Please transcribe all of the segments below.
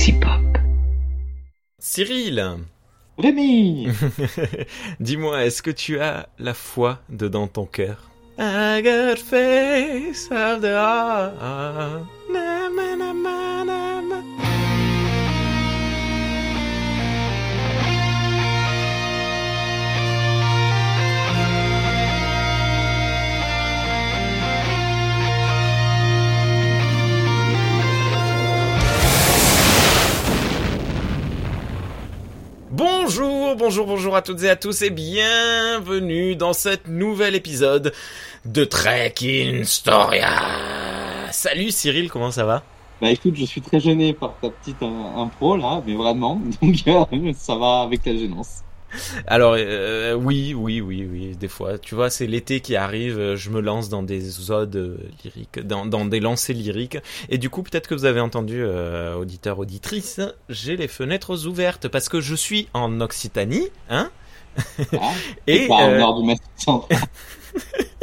Sexy Pop. Cyril Rémi Dis-moi, est-ce que tu as la foi dedans ton cœur? I got face of the heart. Bonjour, bonjour, bonjour à toutes et à tous et bienvenue dans cet nouvel épisode de Trek Storia. Salut Cyril, comment ça va? Bah écoute, je suis très gêné par ta petite euh, impro là, mais vraiment, donc euh, ça va avec la gênance. Alors euh, oui, oui, oui, oui, des fois. Tu vois, c'est l'été qui arrive, euh, je me lance dans des odes euh, lyriques, dans, dans des lancers lyriques. Et du coup, peut-être que vous avez entendu, euh, auditeur, auditrice, j'ai les fenêtres ouvertes parce que je suis en Occitanie, hein Ah, Et, pas au euh, nord du.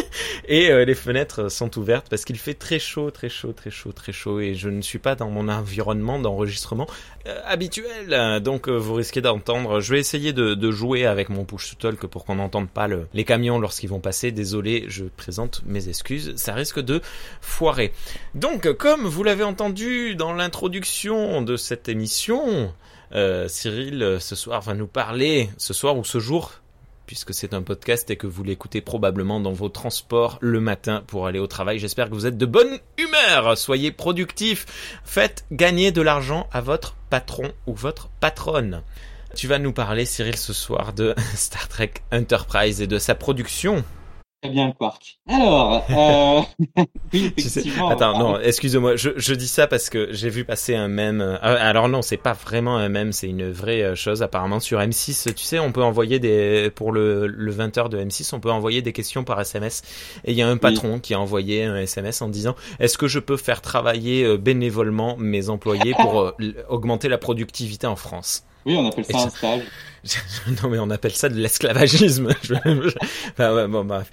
Et euh, les fenêtres sont ouvertes parce qu'il fait très chaud, très chaud, très chaud, très chaud et je ne suis pas dans mon environnement d'enregistrement euh, habituel. Donc euh, vous risquez d'entendre. Je vais essayer de, jouer avec mon push to talk pour qu'on n'entende pas le- les camions lorsqu'ils vont passer. Désolé, je présente mes excuses. Ça risque de foirer. Donc comme vous l'avez entendu dans l'introduction de cette émission, Cyril ce soir va nous parler ce soir ou ce jour puisque c'est un podcast et que vous l'écoutez probablement dans vos transports le matin pour aller au travail. J'espère que vous êtes de bonne humeur. Soyez productifs. Faites gagner de l'argent à votre patron ou votre patronne. Tu vas nous parler, Cyril, ce soir de Star Trek Enterprise et de sa production. Très bien, Quark. Alors, euh... oui, effectivement. Attends, non, excuse-moi, je, je dis ça parce que j'ai vu passer un mème. euh, alors non, c'est pas vraiment un mème, c'est une vraie euh, chose. Apparemment sur M6, tu sais, on peut envoyer des pour le, le 20h de M6, on peut envoyer des questions par SMS. Et il y a un patron qui a envoyé un SMS en disant Est-ce que je peux faire travailler euh, bénévolement mes employés pour augmenter la productivité en France? Oui, on appelle ça un stage. non mais on appelle ça de l'esclavagisme. Enfin, ouais, bon, bref.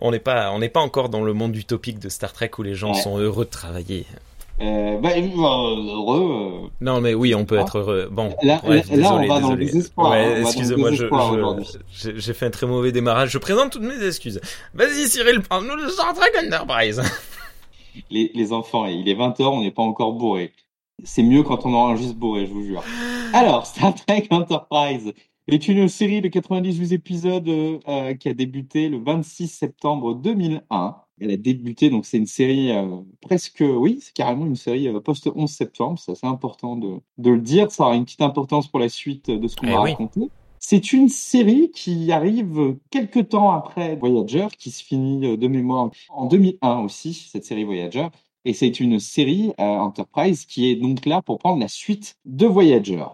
on n'est pas, on n'est pas encore dans le monde utopique de Star Trek où les gens Ouais. sont heureux de travailler. Euh, bah, euh, heureux. Non mais oui, on peut Ah. être heureux. Bon, Là, bref, là, là, on désolé, va dans le désolé. désespoir, hein, Ouais, le excusez-moi, j'ai j'ai fait un très mauvais démarrage. Je présente toutes mes excuses. Vas-y Cyril, parle-nous de Star Trek Enterprise. Les, les enfants, il est 20h, on n'est pas encore bourré. C'est mieux quand on enregistre bourré, je vous jure. Alors, Star Trek Enterprise est une série de 98 épisodes euh, euh, qui a débuté le 26 septembre 2001. Elle a débuté, donc c'est une série euh, presque, oui, c'est carrément une série euh, post-11 septembre, c'est assez important de, de le dire, ça aura une petite importance pour la suite de ce qu'on Eh va oui. raconter. C'est une série qui arrive quelques temps après Voyager, qui se finit de mémoire en 2001 aussi, cette série Voyager. Et c'est une série euh, Enterprise qui est donc là pour prendre la suite de Voyager.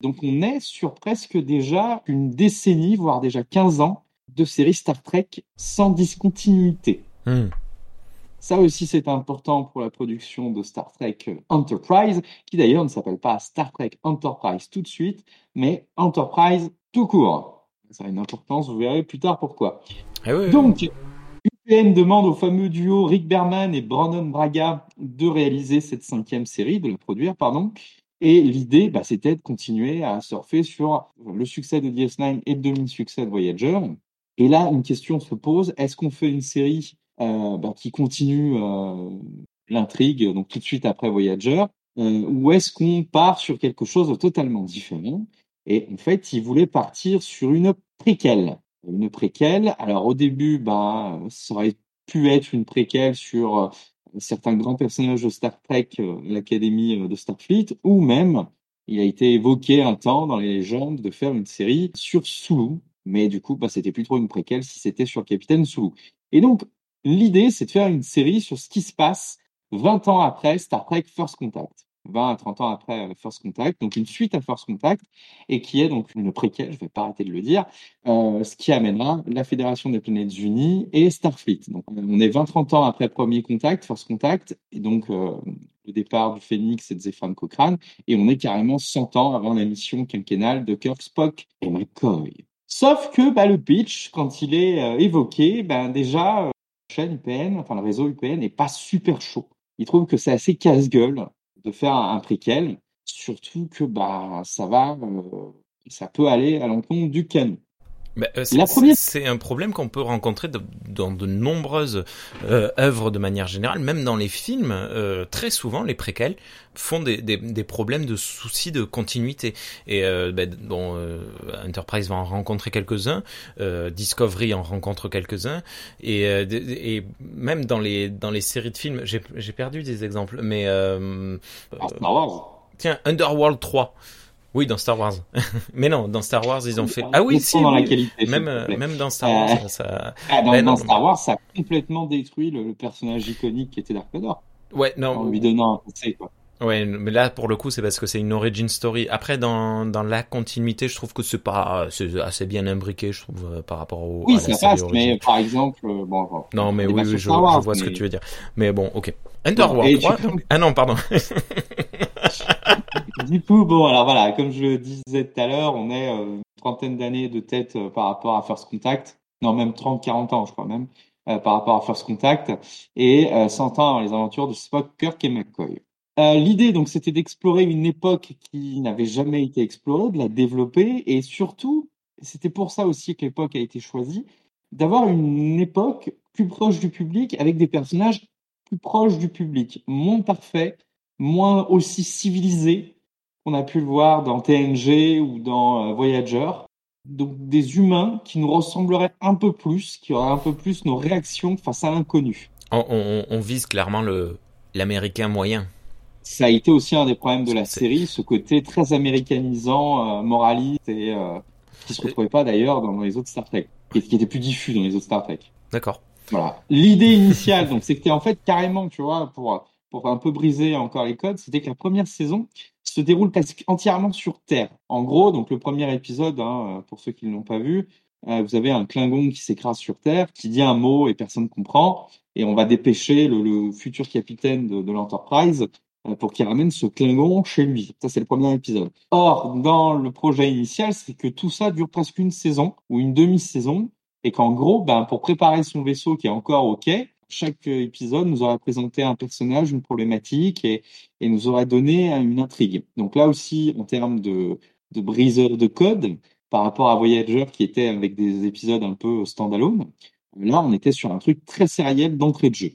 Donc on est sur presque déjà une décennie, voire déjà 15 ans de série Star Trek sans discontinuité. Hmm. Ça aussi, c'est important pour la production de Star Trek euh, Enterprise, qui d'ailleurs ne s'appelle pas Star Trek Enterprise tout de suite, mais Enterprise tout court. Ça a une importance, vous verrez plus tard pourquoi. Eh oui. Donc, UPN demande au fameux duo Rick Berman et Brandon Braga de réaliser cette cinquième série, de la produire, pardon. Et l'idée, bah, c'était de continuer à surfer sur le succès de DS9 et le demi-succès de Voyager. Et là, une question se pose, est-ce qu'on fait une série euh, bah, qui continue euh, l'intrigue, donc tout de suite après Voyager, euh, ou est-ce qu'on part sur quelque chose de totalement différent? Et en fait, ils voulaient partir sur une préquelle une préquelle. Alors au début, bah, ça aurait pu être une préquelle sur euh, certains grands personnages de Star Trek, euh, l'Académie euh, de Starfleet, ou même il a été évoqué un temps dans les légendes de faire une série sur Sulu, mais du coup, bah, c'était plus trop une préquelle si c'était sur Capitaine Sulu. Et donc l'idée, c'est de faire une série sur ce qui se passe 20 ans après Star Trek First Contact. 20 à 30 ans après euh, First Contact, donc une suite à First Contact, et qui est donc une préquelle, je vais pas arrêter de le dire, euh, ce qui amènera la Fédération des Planètes Unies et Starfleet. Donc, on est 20-30 ans après Premier Contact, First Contact, et donc euh, le départ du Phoenix et de Zefran Cochrane, et on est carrément 100 ans avant la mission quinquennale de Kirk, Spock et McCoy. Sauf que bah, le pitch, quand il est euh, évoqué, ben déjà, euh, la chaîne UPN, enfin le réseau UPN, n'est pas super chaud. Il trouve que c'est assez casse-gueule de faire un, préquel. surtout que bah ça va, ça peut aller à l'encontre du canon. Bah, euh, c'est un problème qu'on peut rencontrer dans de nombreuses euh, œuvres de manière générale, même dans les films. Euh, très souvent, les préquels font des, des, des, problèmes de soucis de continuité. Et euh, ben, bon, euh, Enterprise va en rencontrer quelques-uns, Discovery en rencontre quelques-uns, et, et même dans les dans les séries de films, j'ai perdu des exemples, mais tiens, Underworld 3. Oui, dans Star Wars. mais non, dans Star Wars, ils ont fait. Ah oui, si. Dans la qualité, même, euh, même dans Star Wars, euh, ça. Ah, dans, ben Star Wars, ça a complètement détruit le, personnage iconique qui était Dark Vador. Ouais, non. En lui donnant un conseil, quoi. Ouais, mais là pour le coup c'est parce que c'est une origin story. Après dans, dans la continuité, je trouve que c'est pas c'est assez bien imbriqué, je trouve euh, par rapport au. Oui, ça passe, mais par exemple, bon. bon non, mais oui, je, je, vois ce que tu veux dire. Mais bon, ok. Underworld 3. Ah non, pardon. du coup, bon, alors voilà, comme je le disais tout à l'heure, on est euh, une trentaine d'années de tête euh, par rapport à First Contact. Non, même 30, 40 ans, je crois même, euh, par rapport à First Contact. Et 100 ans dans les aventures de Spock, Kirk et McCoy. L'idée, donc, c'était d'explorer une époque qui n'avait jamais été explorée, de la développer, et surtout, c'était pour ça aussi que l'époque a été choisie, d'avoir une époque plus proche du public, avec des personnages plus proches du public, moins parfaits, moins aussi civilisés qu'on a pu le voir dans TNG ou dans euh, Voyager. Donc des humains qui nous ressembleraient un peu plus, qui auraient un peu plus nos réactions face à l'inconnu. On, vise clairement le l'américain moyen. Ça a été aussi un des problèmes de la série, ce côté très américanisant, euh, moraliste et euh, qui se retrouvait pas d'ailleurs dans les autres Star Trek, qui, qui était plus diffus dans les autres Star Trek. D'accord. Voilà. L'idée initiale, donc, c'était en fait carrément, tu vois, pour un peu briser encore les codes, c'était que la première saison se déroule presque entièrement sur Terre. En gros, donc le premier épisode, hein, pour ceux qui ne l'ont pas vu, euh, vous avez un Klingon qui s'écrase sur Terre, qui dit un mot et personne ne comprend, et on va dépêcher le, futur capitaine de, l'Enterprise euh, pour qu'il ramène ce Klingon chez lui. Ça, c'est le premier épisode. Or, dans le projet initial, c'est que tout ça dure presque une saison ou une demi-saison, et qu'en gros, ben, pour préparer son vaisseau qui est encore au quai, chaque épisode nous aurait présenté un personnage, une problématique et, nous aurait donné une intrigue. Donc là aussi, en termes de, de briseur de code, par rapport à Voyager qui était avec des épisodes un peu standalone, là on était sur un truc très sériel d'entrée de jeu.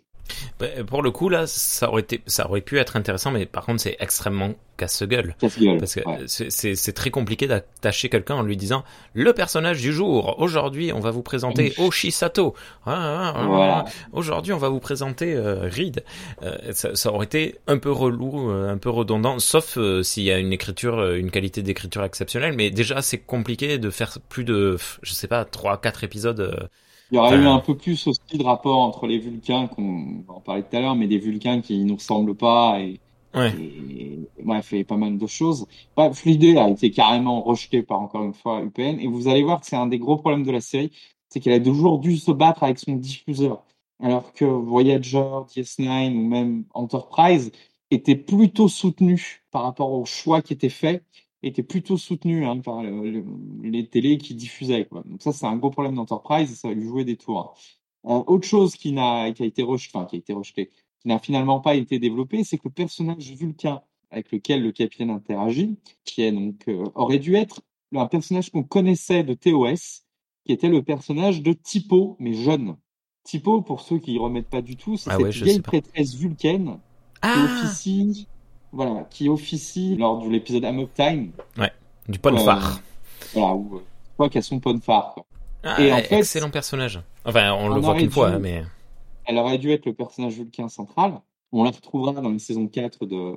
Bah, pour le coup, là, ça aurait, été, ça aurait pu être intéressant, mais par contre, c'est extrêmement casse-gueule. Parce que c'est très compliqué d'attacher quelqu'un en lui disant le personnage du jour. Aujourd'hui, on va vous présenter Oshisato. Ah, ah, ah, Aujourd'hui, on va vous présenter euh, Reed. Euh, ça, aurait été un peu relou, euh, un peu redondant, sauf s'il y a une écriture, une qualité d'écriture exceptionnelle. Mais déjà, c'est compliqué de faire plus de, je sais pas, trois, quatre épisodes il y aurait eu un peu plus aussi de rapport entre les Vulcains, qu'on va en parler tout à l'heure, mais des Vulcains qui nous ressemblent pas et, ouais. et, bref, pas mal de choses. Bref, l'idée a été carrément rejetée par encore une fois UPN et vous allez voir que c'est un des gros problèmes de la série, c'est qu'elle a toujours dû se battre avec son diffuseur. Alors que Voyager, DS9 ou même Enterprise étaient plutôt soutenus par rapport au choix qui était fait était plutôt soutenu hein, par les télés qui diffusaient. Quoi. Donc ça, c'est un gros problème d'Enterprise et ça a lui jouer des tours. Euh, autre chose qui, n'a, qui a été rejeté, enfin, qui a été rejeté, qui n'a finalement pas été développé, c'est que le personnage Vulcain avec lequel le capitaine interagit, qui est donc euh, aurait dû être un personnage qu'on connaissait de TOS, qui était le personnage de Typo, mais jeune. Typo, pour ceux qui ne remettent pas du tout, c'est ah cette vieille prêtresse vulcaine ah qui officie voilà, qui officie lors de l'épisode Amok Time. Ouais, du Ponfar. Euh, voilà, où quoi qu'à son Ponfar. Ah, et en fait, excellent personnage. Enfin, on, le voit qu'une fois, mais. Elle aurait dû être le personnage vulcain central. On la retrouvera dans la saison 4 de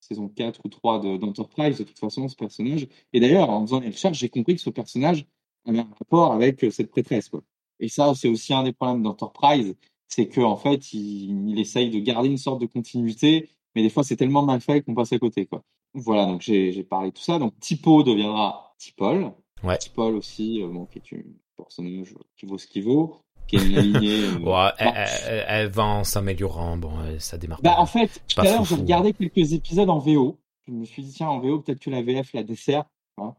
saison 4 ou 3 d'Enterprise, de, toute façon, ce personnage. Et d'ailleurs, en faisant les recherches, j'ai compris que ce personnage avait un rapport avec euh, cette prêtresse. Quoi. Et ça, c'est aussi un des problèmes d'Enterprise, c'est qu'en en fait, il, il, essaye de garder une sorte de continuité mais des fois c'est tellement mal fait qu'on passe à côté quoi. Voilà, donc j'ai parlé de tout ça. Donc Tipo deviendra Tipol. Ouais. Tipol aussi, euh, bon, qui est une personnage qui vaut ce qu'il vaut, qui est une lignée. Euh, ouais, elle, va en s'améliorant, bon, euh, ça démarre. Bah, en fait, tout à l'heure, j'ai regardé quelques épisodes en VO. Je me suis dit, tiens, en VO, peut-être que la VF la dessert. Hein.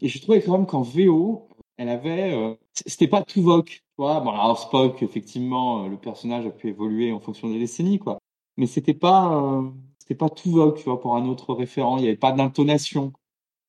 et je trouvais quand même qu'en VO, elle avait. C'était pas tout vogue. Tu vois, bon, alors Spock, effectivement, le personnage a pu évoluer en fonction des décennies, quoi mais c'était pas euh, c'était pas tout vogue, tu vois, pour un autre référent. Il n'y avait pas d'intonation.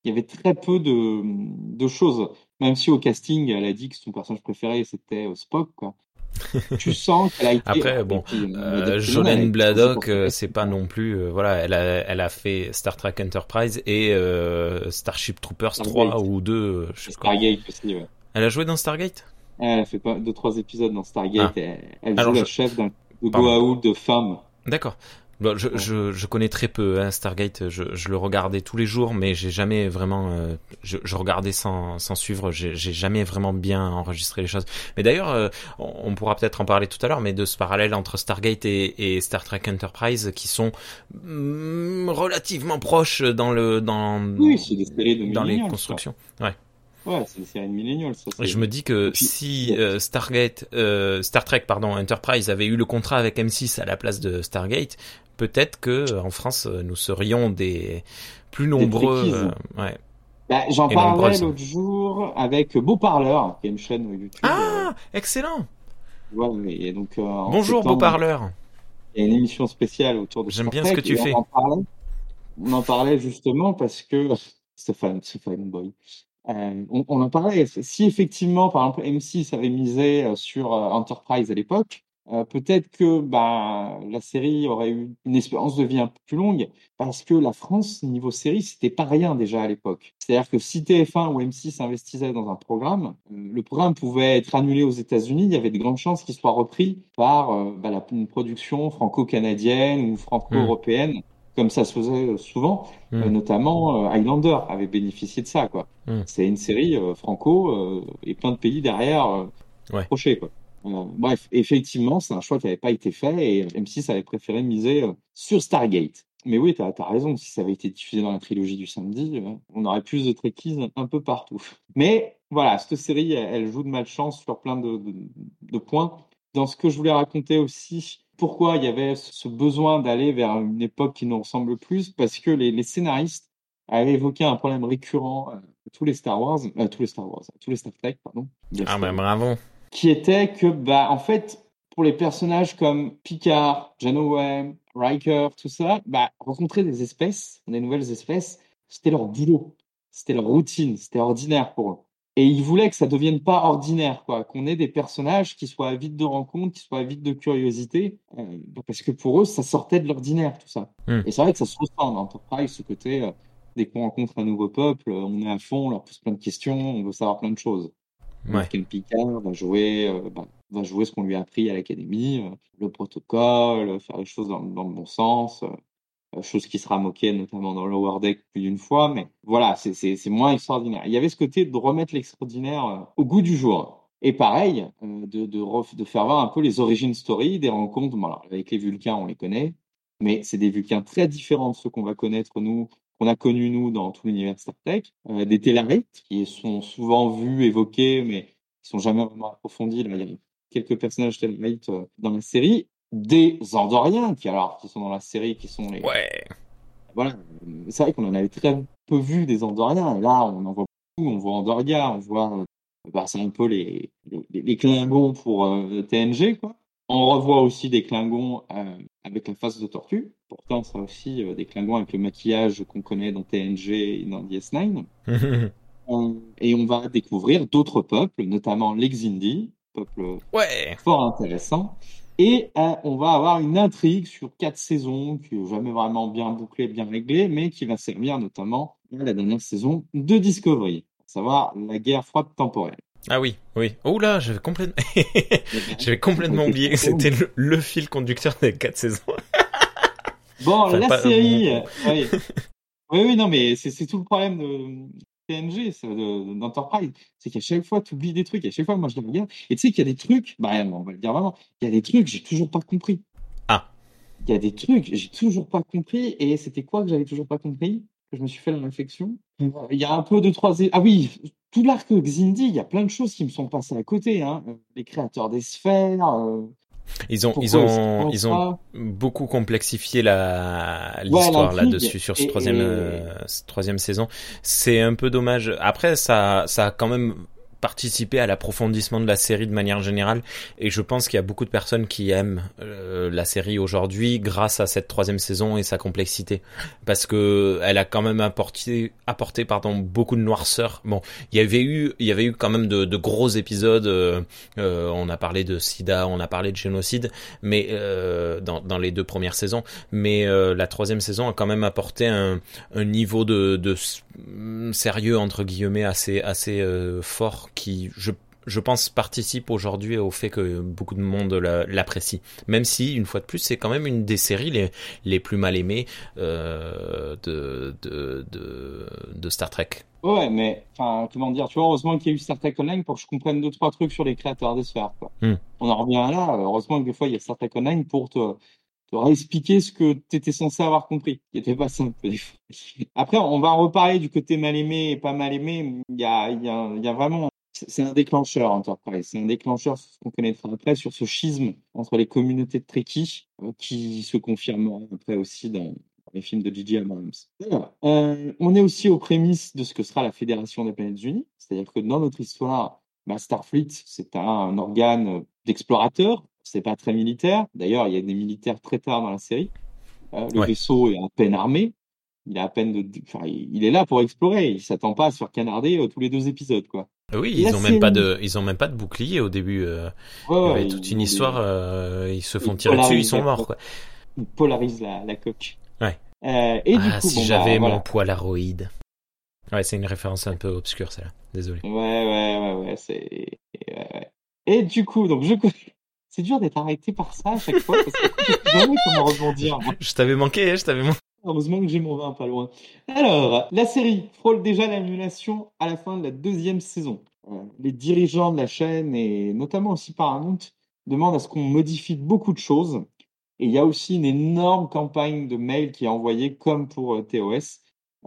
Il y avait très peu de, de choses. Même si au casting, elle a dit que son personnage préféré c'était euh, Spock, quoi. tu sens qu'elle a été. Après, bon, euh, Jolene Bladdock, c'est pas non plus, euh, voilà, elle a, elle a fait Star Trek Enterprise et euh, Starship Troopers Stargate. 3 ou 2, je sais Stargate aussi, ouais. Elle a joué dans Stargate? Elle a fait pas deux trois épisodes dans Stargate. Ah. Elle, elle joue la je... chef d'un Goa'uld de femmes. D'accord. Bon, je, je, je, connais très peu hein, Stargate. Je, je, le regardais tous les jours, mais j'ai jamais vraiment. Euh, je, je, regardais sans, sans suivre. J'ai jamais vraiment bien enregistré les choses. Mais d'ailleurs, euh, on, pourra peut-être en parler tout à l'heure, mais de ce parallèle entre Stargate et, et Star Trek Enterprise, qui sont mm, relativement proches dans le dans oui, des séries de dans les constructions. Ouais. Ouais, c'est une série milléniale. Ça, je me dis que puis, si euh, Stargate, euh, Star Trek, pardon, Enterprise avait eu le contrat avec M6 à la place de Stargate, peut-être que en France nous serions des plus nombreux. Des euh, ouais. Bah, J'en parlais l'autre jour avec Beau Parleur, qui est une chaîne YouTube. Ah, euh... excellent. Ouais, et donc, euh, Bonjour Beau Parleur. Il y a une émission spéciale autour de. J'aime bien ce que tu fais. On en, parlait, on en parlait justement parce que Stéphane, Stéphane Boy. Euh, on, en parlait. Si effectivement, par exemple, M6 avait misé sur Enterprise à l'époque, euh, peut-être que bah, la série aurait eu une espérance de vie un peu plus longue, parce que la France, niveau série, c'était pas rien déjà à l'époque. C'est-à-dire que si TF1 ou M6 investissaient dans un programme, euh, le programme pouvait être annulé aux États-Unis, il y avait de grandes chances qu'il soit repris par euh, bah, une production franco-canadienne ou franco-européenne. Comme ça se faisait souvent, mmh. notamment Highlander avait bénéficié de ça. quoi. Mmh. C'est une série franco et plein de pays derrière ouais. Quoi. Euh, bref, effectivement, c'est un choix qui n'avait pas été fait et M6 avait préféré miser euh, sur Stargate. Mais oui, tu as, as, raison, si ça avait été diffusé dans la trilogie du samedi, euh, on aurait plus de trekkies un peu partout. Mais voilà, cette série, elle, elle joue de malchance sur plein de, de, de, points. Dans ce que je voulais raconter aussi, pourquoi il y avait ce besoin d'aller vers une époque qui nous ressemble plus, parce que les, les scénaristes avaient évoqué un problème récurrent à tous les Star Wars, euh, tous les Star Wars, tous les Star Trek, pardon. Ah ben bravo qui était que, bah, en fait, pour les personnages comme Picard, Janeway, Riker, tout ça, bah, rencontrer des espèces, des nouvelles espèces, c'était leur boulot, c'était leur routine, c'était ordinaire pour eux. Et ils voulaient que ça devienne pas ordinaire, quoi, qu'on ait des personnages qui soient avides de rencontres, qui soient avides de curiosité, euh, parce que pour eux, ça sortait de l'ordinaire, tout ça. Mm. Et c'est vrai que ça se ressent dans Enterprise, ce côté, euh, dès qu'on rencontre un nouveau peuple, on est à fond, on leur pose plein de questions, on veut savoir plein de choses. Ouais. Ken Picard va jouer, euh, bah, va jouer ce qu'on lui a appris à l'académie, euh, le protocole, faire les choses dans, dans le bon sens, euh, chose qui sera moquée notamment dans Lower Deck plus d'une fois, mais voilà, c'est moins extraordinaire. Il y avait ce côté de remettre l'extraordinaire euh, au goût du jour. Et pareil, euh, de, de, faire voir un peu les origines story des rencontres. Bon, alors, avec les Vulcains, on les connaît, mais c'est des Vulcains très différents de ceux qu'on va connaître nous qu'on a connu nous dans tout l'univers Star Trek, euh, des Tellarites qui sont souvent vus, évoqués, mais qui sont jamais vraiment approfondis. Là, il y a quelques personnages Tellarites euh, dans la série, des Andoriens qui alors qui sont dans la série, qui sont les ouais. Voilà, c'est vrai qu'on en avait très peu vu des Andoriens. Et là, on en voit beaucoup. On voit Andoria, on voit, euh, bah, c'est un peu les les, les Klingons pour euh, TNG quoi. On revoit aussi des Klingons euh, avec la face de tortue. Pourtant, ça aussi euh, des Klingons avec le maquillage qu'on connaît dans TNG et dans DS9. on, et on va découvrir d'autres peuples, notamment les Xindi, peuple ouais. fort intéressant. Et euh, on va avoir une intrigue sur quatre saisons qui n'est jamais vraiment bien bouclée, bien réglée, mais qui va servir notamment à la dernière saison de Discovery, à savoir la guerre froide temporelle. Ah oui, oui. Oh là, j'avais complètement, j'avais complètement oublié que c'était le, le, fil conducteur des quatre saisons. bon, enfin, la pas, série, euh, oui. oui, oui, non, mais c'est tout le problème de TNG, d'Enterprise, c'est qu'à chaque fois, tu oublies des trucs. À chaque fois, moi, je les regarde. Et tu sais qu'il y a des trucs, bah, on va le dire vraiment, il y a des trucs, j'ai toujours pas compris. Ah. Il y a des trucs, j'ai toujours pas compris. Et c'était quoi que j'avais toujours pas compris? Que je me suis fait la réflexion? Il y a un peu de trois. Ah oui, tout l'arc Xindi, il y a plein de choses qui me sont passées à côté. Hein. Les créateurs des sphères. Euh, ils ont, ils ont, ils ont beaucoup complexifié la l'histoire ouais, là-dessus sur ce troisième, et... euh, cette troisième saison. C'est un peu dommage. Après, ça, ça a quand même participer à l'approfondissement de la série de manière générale. Et je pense qu'il y a beaucoup de personnes qui aiment euh, la série aujourd'hui grâce à cette troisième saison et sa complexité. Parce que elle a quand même apporté apporté pardon beaucoup de noirceur. Bon il y avait eu il y avait eu quand même de, de gros épisodes euh, euh, on a parlé de sida on a parlé de génocide mais dans, dans les deux premières saisons. Mais la troisième saison a quand même apporté un, un niveau de, de sérieux entre guillemets assez assez fort qui, je, je pense, participe aujourd'hui au fait que beaucoup de monde l'apprécie. Même si, une fois de plus, c'est quand même une des séries les, les plus mal aimées euh, de, de, de, de, Star Trek. Ouais, mais enfin, comment dire, tu vois, heureusement qu'il y a eu Star Trek Online pour que je comprenne deux, trois trucs sur les créateurs des sphères. Quoi. Hmm. On en revient là, heureusement que des fois il y a Star Trek Online pour te, te réexpliquer ce que tu étais censé avoir compris, qui était pas simple Après, on va en reparler du côté mal aimé et pas mal aimé. Il y a, il y a, il y a vraiment c'est un déclencheur, Enterprise. C'est un déclencheur, ce qu'on connaîtra après, sur ce schisme entre les communautés de Trekkies, euh, qui se confirmera après aussi dans les films de J.J. Abrams. Euh, on est aussi aux prémices de ce que sera la Fédération des planètes unies. C'est-à-dire que dans notre histoire, bah, Starfleet, c'est un, organe d'explorateurs. C'est pas très militaire. D'ailleurs, il y a des militaires très tard dans la série. Euh, le vaisseau est à peine armé. Il est à peine de, enfin, il est là pour explorer. Il s'attend pas à se faire canarder tous les deux épisodes, quoi. Ah oui, ils ont même pas de, ils ont même pas de bouclier au début. Euh, il y avait toute une histoire. Euh, ils se font tirer dessus, ils sont morts quoi. Ils polarisent la, la coque. Ouais. Euh, et du ah, coup, si j'avais bah, mon poil aroïde. Ouais, c'est une référence un peu obscure celle-là. Désolé. Ouais, ouais, ouais, ouais. C'est. Ouais, Et du coup, donc je. C'est dur d'être arrêté par ça à chaque fois parce que je sais jamais comment rebondir. Je t'avais manqué, hein, je t'avais manqué. Heureusement que j'ai mon vin pas loin. Alors, la série frôle déjà l'annulation à la fin de la deuxième saison. Euh, les dirigeants de la chaîne et notamment aussi Paramount demandent à ce qu'on modifie beaucoup de choses. Et il y a aussi une énorme campagne de mails qui est envoyée, comme pour euh, TOS,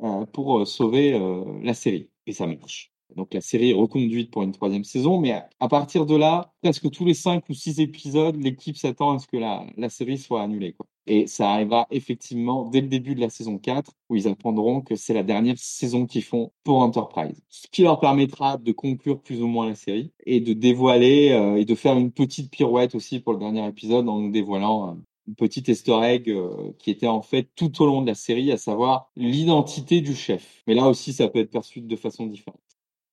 euh, pour sauver la série. Et ça marche. Donc la série est reconduite pour une troisième saison, mais à partir de là, presque tous les cinq ou six épisodes, l'équipe s'attend à ce que la, série soit annulée. Et ça arrivera effectivement dès le début de la saison 4, où ils apprendront que c'est la dernière saison qu'ils font pour Enterprise. Ce qui leur permettra de conclure plus ou moins la série et de dévoiler euh, et de faire une petite pirouette aussi pour le dernier épisode en nous dévoilant euh, une petite easter egg euh, qui était en fait tout au long de la série, à savoir l'identité du chef. Mais là aussi, ça peut être perçu de façon différente.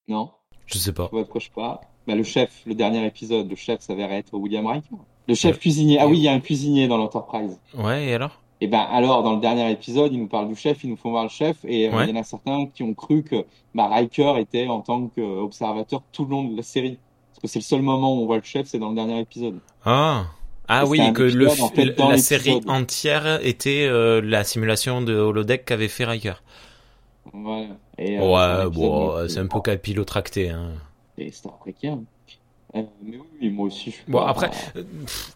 Non? Je sais pas. Je parle bah, Le chef, le dernier épisode, le chef s'avère être William Riker. Le chef cuisinier. Ah oui, il y a un cuisinier dans l'Enterprise. Ouais, et alors? Et eh ben alors, dans le dernier épisode, ils nous parlent du chef, ils nous font voir le chef, et euh, il y en a certains qui ont cru que bah, Riker était en tant qu'observateur tout le long de la série. Parce que c'est le seul moment où on voit le chef, c'est dans le dernier épisode. Ah ah oui, que le, la série entière était euh, la simulation de holodeck qu'avait fait Riker. Et, euh, ouais, bon, c'est un peu capillotracté. Hein. Et Star Trekien. Euh, mais oui, moi aussi. Je bon, après, euh,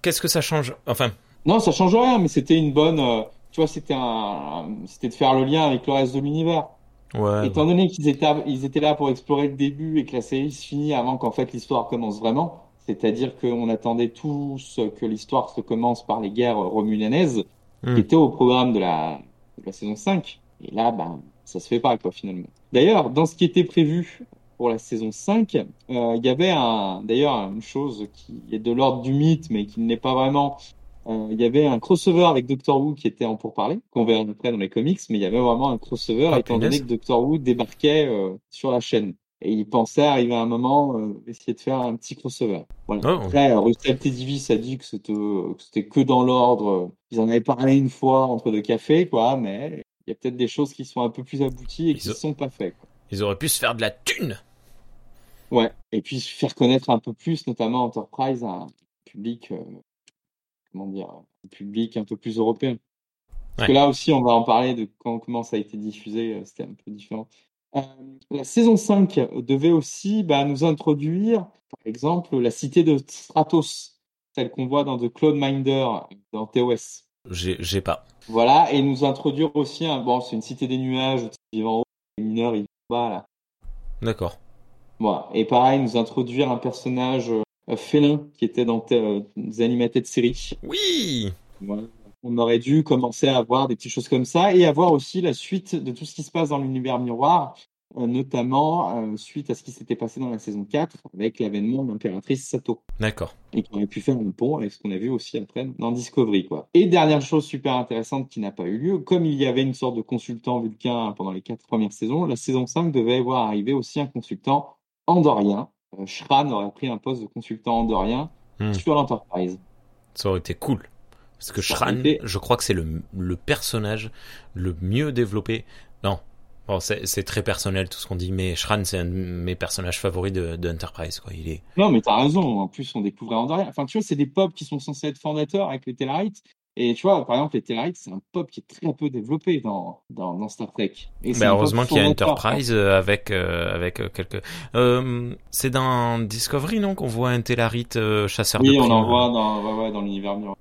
qu'est-ce que ça change? Enfin. Non, ça change rien, mais c'était une bonne. Euh, tu vois, c'était un, c'était de faire le lien avec le reste de l'univers. Ouais. Étant donné qu'ils étaient, ils étaient là pour explorer le début et que la série se finit avant qu'en fait l'histoire commence vraiment. C'est-à-dire qu'on attendait tous que l'histoire se commence par les guerres romulanaises, hmm. qui étaient au programme de la, de la saison 5. Et là, ben, ça se fait pas, quoi, finalement. D'ailleurs, dans ce qui était prévu pour la saison 5, euh, il y avait un, d'ailleurs une chose qui est de l'ordre du mythe, mais qui ne l'est pas vraiment. Euh, il y avait un crossover avec Doctor Who qui était en pourparlers, qu'on verra après dans les comics, mais il y avait vraiment un crossover ah, étant donné que Doctor Who débarquait euh, sur la chaîne. Et il pensait arriver à un moment essayer de faire un petit crossover. Voilà. Oh. Après. Davis a dit que c'était que c'était que dans l'ordre. Ils en avaient parlé une fois entre deux cafés, quoi, mais il y a peut-être des choses qui sont un peu plus abouties et qui ne sont pas faites. Quoi. Ils auraient pu se faire de la thune. Ouais, et puis faire connaître un peu plus, notamment Enterprise, un public, euh, comment dire, un public un peu plus européen. Parce que là aussi, on va en parler de quand, comment ça a été diffusé, euh, c'était un peu différent. Euh, la saison 5 devait aussi bah, nous introduire, par exemple, la cité de Stratos, celle qu'on voit dans The Cloud Minder, dans TOS. J'ai pas. Voilà, et nous introduire aussi, un, bon, c'est une cité des nuages, ils vivent en haut, les mineurs, ils vivent bas, là. D'accord. Voilà. Et pareil, nous introduire un personnage euh, félin qui était dans euh, des animatés de série. Oui voilà. On aurait dû commencer à avoir des petites choses comme ça et avoir aussi la suite de tout ce qui se passe dans l'univers miroir notamment euh, suite à ce qui s'était passé dans la saison 4 avec l'avènement de l'impératrice Sato. D'accord. Et qui aurait pu faire un pont avec ce qu'on a vu aussi après dans Discovery. Quoi. Et dernière chose super intéressante qui n'a pas eu lieu, comme il y avait une sorte de consultant vulcain pendant les quatre premières saisons, la saison 5 devait voir arriver aussi un consultant andorien. Euh, Shran aurait pris un poste de consultant andorien Hmm. sur l'Enterprise. Ça aurait été cool. Parce que Shran, je crois que c'est le, le personnage le mieux développé. Bon, c'est très personnel tout ce qu'on dit, mais Shran, c'est un de mes personnages favoris de, de Enterprise. Quoi. Il est... Non, mais t'as raison. En plus, on découvrait Andorien. Enfin, tu vois, c'est des pop qui sont censés être fondateurs avec les Tellarites. Et tu vois, par exemple, les Tellarites, c'est un pop qui est très peu développé dans, dans, dans Star Trek. Et Bah, heureusement qu'il y a. Enterprise euh, avec euh, avec euh, quelques. Euh, c'est dans Discovery non qu'on voit un Tellarite euh, chasseur de Oui, on en voit dans, ouais, ouais, dans l'univers miroir.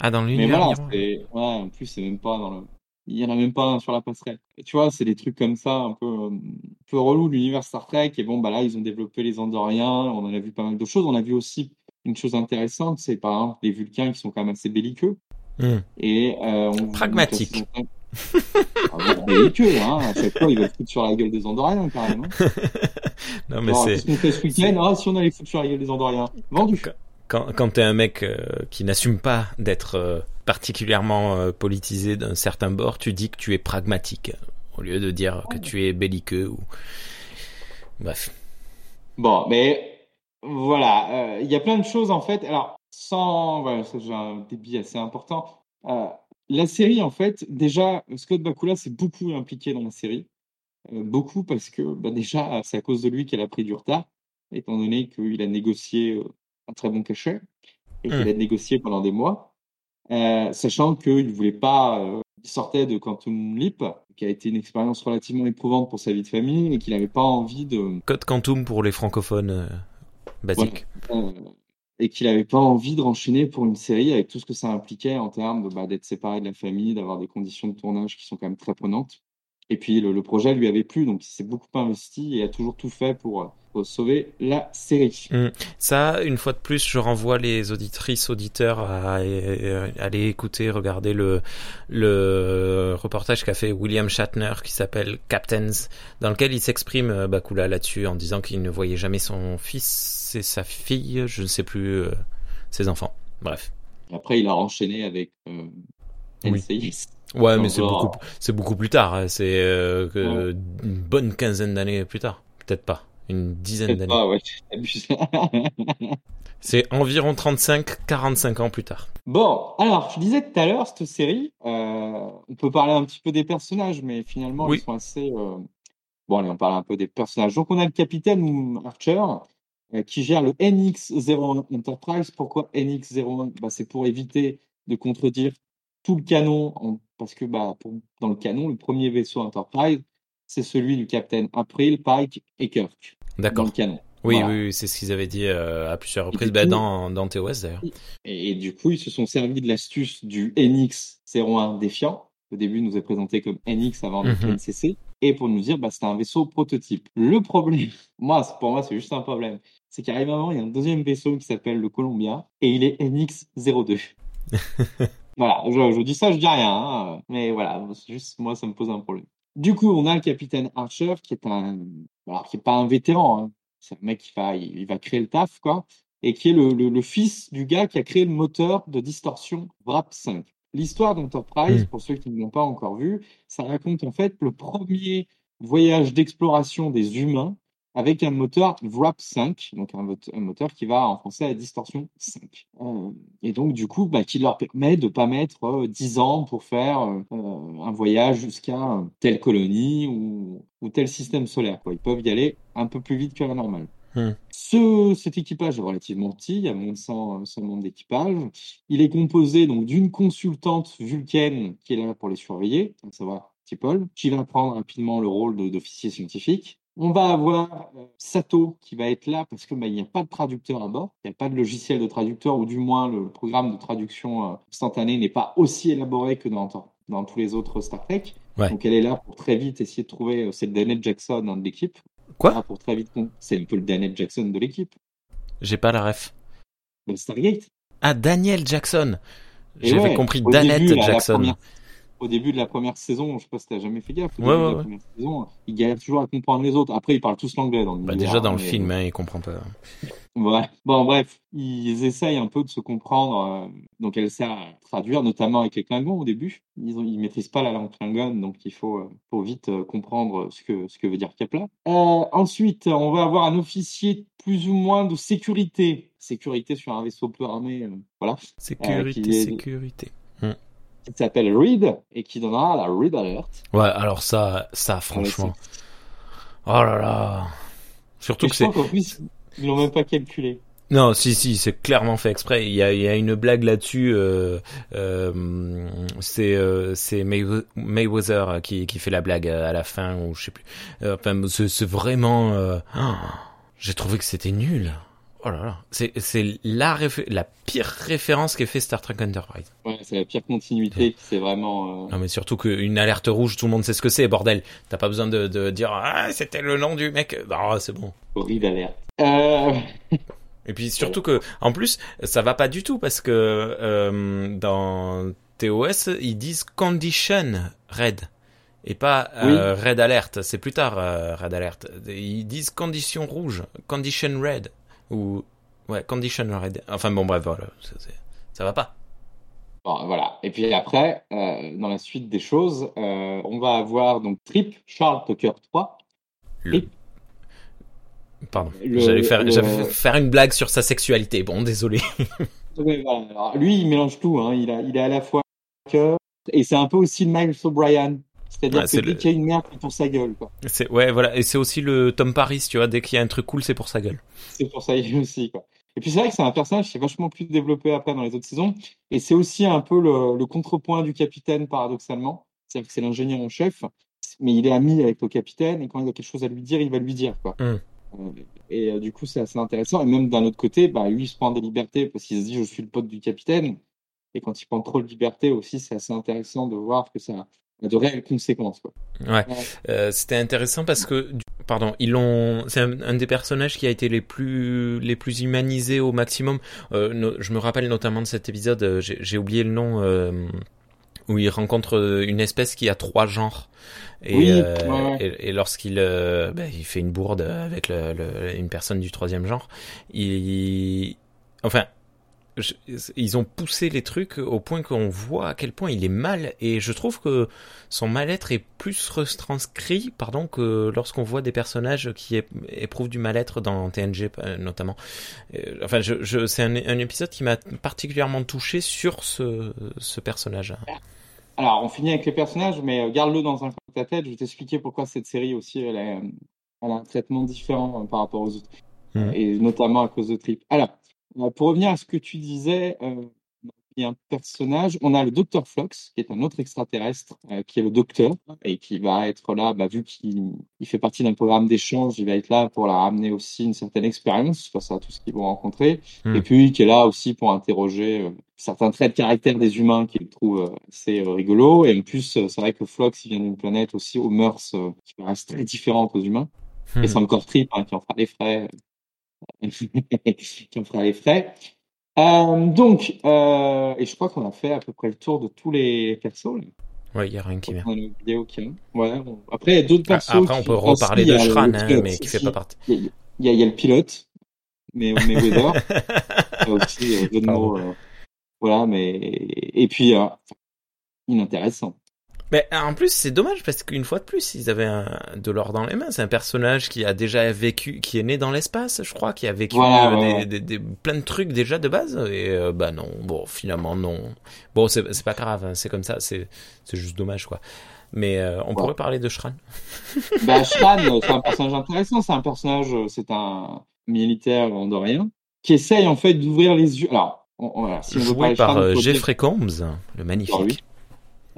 Ah dans Mais l'univers. voilà, miroir. c'est, ouais, en plus, c'est même pas dans le, il y en a même pas un sur la passerelle. Et tu vois, c'est des trucs comme ça, un peu, euh, un peu relou l'univers Star Trek. Et bon, bah là, ils ont développé les Andoriens. On en a vu pas mal de choses. On a vu aussi une chose intéressante, c'est par exemple les Vulcains qui sont quand même assez belliqueux. Hmm. Et euh, on Pragmatique. Ah bon, belliqueux, hein. À chaque fois, ils veulent foutre sur la gueule des Andoriens, carrément. Non mais c'est qu'est-ce qu'on fait ce week-end? Ah, si on allait foutre sur la gueule des Andoriens. Vendu. Quand quand t'es un mec euh, qui n'assume pas d'être euh, particulièrement euh, politisé d'un certain bord, tu dis que tu es pragmatique au lieu de dire que tu es belliqueux ou. Bref. Bon, mais voilà, il y a plein de choses en fait. Alors, sans, voilà, j'ai un débit assez important. La série, en fait, déjà, Scott Bakula s'est beaucoup impliqué dans la série. Beaucoup parce que, bah, déjà, c'est à cause de lui qu'elle a pris du retard, étant donné qu'il a négocié un très bon cachet et qu'il Hmm. a négocié pendant des mois, euh, sachant qu'il ne voulait pas. euh, il sortait de Quantum Leap, qui a été une expérience relativement éprouvante pour sa vie de famille, et qu'il n'avait pas envie de. Code Quantum pour les francophones euh, basiques. Euh, et qu'il n'avait pas envie de renchaîner pour une série avec tout ce que ça impliquait en termes de, bah, d'être séparé de la famille, d'avoir des conditions de tournage qui sont quand même très prenantes. Et puis le, le projet lui avait plu, donc il s'est beaucoup investi et a toujours tout fait pour, pour sauver la série. Ça, une fois de plus, je renvoie les auditrices, auditeurs à, aller écouter, regarder le, le reportage qu'a fait William Shatner qui s'appelle Captains, dans lequel il s'exprime euh, Bakula là-dessus en disant qu'il ne voyait jamais son fils et sa fille, je ne sais plus, euh, ses enfants. Bref. Après, il a enchaîné avec euh, Oui. NCIS. Ouais, mais c'est beaucoup, c'est beaucoup plus tard. hein. C'est euh, une bonne quinzaine d'années plus tard. Peut-être pas. Une dizaine d'années. ouais. C'est environ 35-45 ans plus tard. Bon, alors, je disais tout à l'heure, cette série, euh, on peut parler un petit peu des personnages, mais finalement, Oui. ils sont assez... euh, Bon, allez, on parle un peu des personnages. Donc, on a le capitaine Archer, euh, qui gère le NX-01 Enterprise. Pourquoi NX-01 bah, C'est pour éviter de contredire tout le canon, en- parce que bah, pour- dans le canon, le premier vaisseau Enterprise, c'est celui du capitaine April, Pike et Kirk, dans D'accord. le canon. Oui, Voilà. oui, oui, c'est ce qu'ils avaient dit euh, à plusieurs reprises, bah, coup- dans, dans TOS d'ailleurs. Et, et du coup, ils se sont servis de l'astuce du NX-01 défiant. Au début, il nous est présenté comme NX avant d'être Mhm. NCC. Et pour nous dire, bah, c'était un vaisseau prototype. Le problème, moi, pour moi, c'est juste un problème. C'est qu'arrive un moment, il y a un deuxième vaisseau qui s'appelle le Columbia et il est NX-02. voilà, je, je dis ça, je dis rien. hein. Mais voilà, c'est juste, moi, ça me pose un problème. Du coup, on a le capitaine Archer qui est un, alors, qui est pas un vétéran. hein. C'est un mec qui va, il, va créer le taf, quoi et qui est le, le- le fils du gars qui a créé le moteur de distorsion VRAP 5. L'histoire d'Enterprise, Mm. pour ceux qui ne l'ont pas encore vu, ça raconte en fait le premier voyage d'exploration des humains avec un moteur VRAP 5, donc un, mot- un moteur qui va en français à distorsion 5. Euh, et donc du coup, bah, qui leur permet de pas mettre euh, 10 ans pour faire euh, un voyage jusqu'à telle colonie ou, ou tel système solaire. Quoi. Ils peuvent y aller un peu plus vite que la normale. Ce, cet équipage est relativement petit, il y a moins de 100, 100 membres d'équipage. Il est composé donc d'une consultante vulcaine qui est là pour les surveiller, à savoir Tipol, qui va prendre rapidement le rôle d'officier scientifique. On va avoir euh, Sato qui va être là parce que bah, il n'y a pas de traducteur à bord, il n'y a pas de logiciel de traducteur, ou du moins le programme de traduction euh, instantanée n'est pas aussi élaboré que dans, dans tous les autres Star Trek. Ouais. Donc elle est là pour très vite essayer de trouver, euh, c'est le Daniel Jackson de l'équipe. Quoi? Là, pour très vite, c'est un peu le Daniel Jackson de l'équipe, J'ai pas la ref. le Stargate. Ah, Daniel Jackson J'avais ouais, compris Danette début, là, la Jackson. première- au début de la première saison, je sais pas si t'as jamais fait gaffe, au Ouais, début ouais, de la ouais. première saison, ils galèrent toujours à comprendre les autres. Après, ils parlent tous l'anglais dans le Bah, déjà dans le film, hein, il comprend pas. Ouais. Bon, bref, ils essayent un peu de se comprendre. euh, donc, elle sert à traduire, notamment avec les Klingons au début. Ils, ont, ils maîtrisent pas la langue Klingon, donc il faut, euh, faut vite euh, comprendre ce que, ce que veut dire Kepler. Euh, ensuite, on va avoir un officier plus ou moins de sécurité. Sécurité sur un vaisseau peu armé. euh, voilà. Sécurité, est- sécurité. Qui s'appelle Reed et qui donnera la Reed Alert. Ouais, alors ça, ça, franchement. Oh là là. Surtout Et que c'est. plus, ils l'ont même pas calculé. Non, si, si, c'est clairement fait exprès. Il y a, il y a une blague là-dessus. Euh, euh, c'est euh, c'est Maywe- Mayweather qui, qui fait la blague à la fin ou je sais plus. Euh, Enfin, c'est vraiment. euh, ah, J'ai trouvé que c'était nul. Oh là là, c'est c'est la la pire référence qu'ait fait Star Trek Enterprise. Ouais, c'est la pire continuité. C'est vraiment. euh, Non mais surtout qu'une alerte rouge, tout le monde sait ce que c'est, bordel. T'as pas besoin de, de dire ah c'était le nom du mec. Ah c'est bon. Reed Alert. Euh, Et puis surtout que, en plus, ça va pas du tout parce que euh, dans TOS, ils disent condition red et pas euh, red alert. C'est plus tard euh, red alert. Ils disent condition rouge, condition red ou ouais condition red. Enfin bon bref voilà, ça, ça va pas. Bon, voilà. Et puis après, euh, dans la suite des choses, euh, on va avoir donc Trip Charles Tucker 3. Le... Et- Pardon, Le- j'allais faire, le- une blague sur sa sexualité. Bon désolé. Ouais, voilà. Alors, lui, il mélange tout. Hein. Il, a, il est à la fois et c'est un peu aussi le Miles O'Brien. C'est-à-dire Ouais, que dès le- qu'il y a une merde, c'est pour sa gueule. Quoi. Ouais voilà et c'est aussi le Tom Paris, tu vois. Dès qu'il y a un truc cool, c'est pour sa gueule. C'est pour ça aussi. Quoi. Et puis c'est vrai que c'est un personnage qui est vachement plus développé après dans les autres saisons. Et c'est aussi un peu le, le contrepoint du capitaine, paradoxalement. C'est-à-dire que c'est l'ingénieur en chef, mais il est ami avec le capitaine. Et quand il a quelque chose à lui dire, il va lui dire. Quoi. Mm. Euh, Et euh, du coup, c'est assez intéressant. Et même d'un autre côté, bah, lui, il se prend des libertés parce qu'il se dit, je suis le pote du capitaine. Et quand il prend trop de liberté aussi, c'est assez intéressant de voir que ça de réelles conséquences. Quoi. Ouais. Euh, c'était intéressant parce que, pardon, ils l'ont. C'est un, un des personnages qui a été les plus les plus humanisés au maximum. Euh, no- je me rappelle notamment de cet épisode. euh, J'ai j'ai oublié le nom. euh, où il rencontre euh, une espèce qui a trois genres et, Oui, euh, ouais, et, et lorsqu'il ben, il fait une bourde avec le, le- une personne du troisième genre, il enfin je- ils ont poussé les trucs au point qu'on voit à quel point il est mal et je trouve que son mal-être est plus retranscrit pardon que lorsqu'on voit des personnages qui éprouvent du mal-être dans TNG euh, notamment Euh, enfin je, je c'est un, un épisode qui m'a particulièrement touché sur ce, ce personnage Alors, on finit avec les personnages, mais euh, garde-le dans un coin de ta tête. Je vais t'expliquer pourquoi cette série aussi, elle, est, elle a un traitement différent par rapport aux autres. Mhm. Et notamment à cause de Trip. Alors, pour revenir à ce que tu disais, euh, il y a un personnage, on a le docteur Flox, qui est un autre extraterrestre, euh, qui est le docteur, et qui va être là, bah, vu qu'il il fait partie d'un programme d'échange, il va être là pour leur amener aussi une certaine expérience face à tout ce qu'ils vont rencontrer. Mhm. Et puis, qui est là aussi pour interroger euh, certains traits de caractère des humains qu'il trouve euh, assez euh, rigolo. Et en plus, euh, c'est vrai que Flox, il vient d'une planète aussi aux mœurs euh, qui paraissent très différentes aux humains. Et c'est encore Trip hein, qui en fera les frais. qui en fera les frais. Euh, donc, euh, et je crois qu'on a fait à peu près le tour de tous les persos. là. ouais il y a rien qui vient vidéo qui- Ouais. Après, il y a d'autres persos. après on peut ah, reparler de Shran hein, mais qui si, fait pas partie Il y, a- y y le pilote, mais, mais Weather. Aussi euh, de mots, euh, voilà, mais et puis inintéressant. Mais en plus, c'est dommage parce qu'une fois de plus, ils avaient un, de l'or dans les mains. C'est un personnage qui a déjà vécu, qui est né dans l'espace, je crois, qui a vécu euh, ouais, des, des- des- plein de trucs déjà de base. Et euh, bah non, bon, finalement non. Bon, c'est c'est pas grave, hein, c'est comme ça. C'est c'est juste dommage quoi. Mais euh, on Ouais. pourrait parler de Shran. Bah, Shran, c'est un personnage intéressant. C'est un personnage, euh, c'est un militaire andorien qui essaye en fait d'ouvrir les yeux. Alors, on, on- voilà, si on veut Joué parler de par Shran, Jeffrey Combs, le magnifique. Ah oui.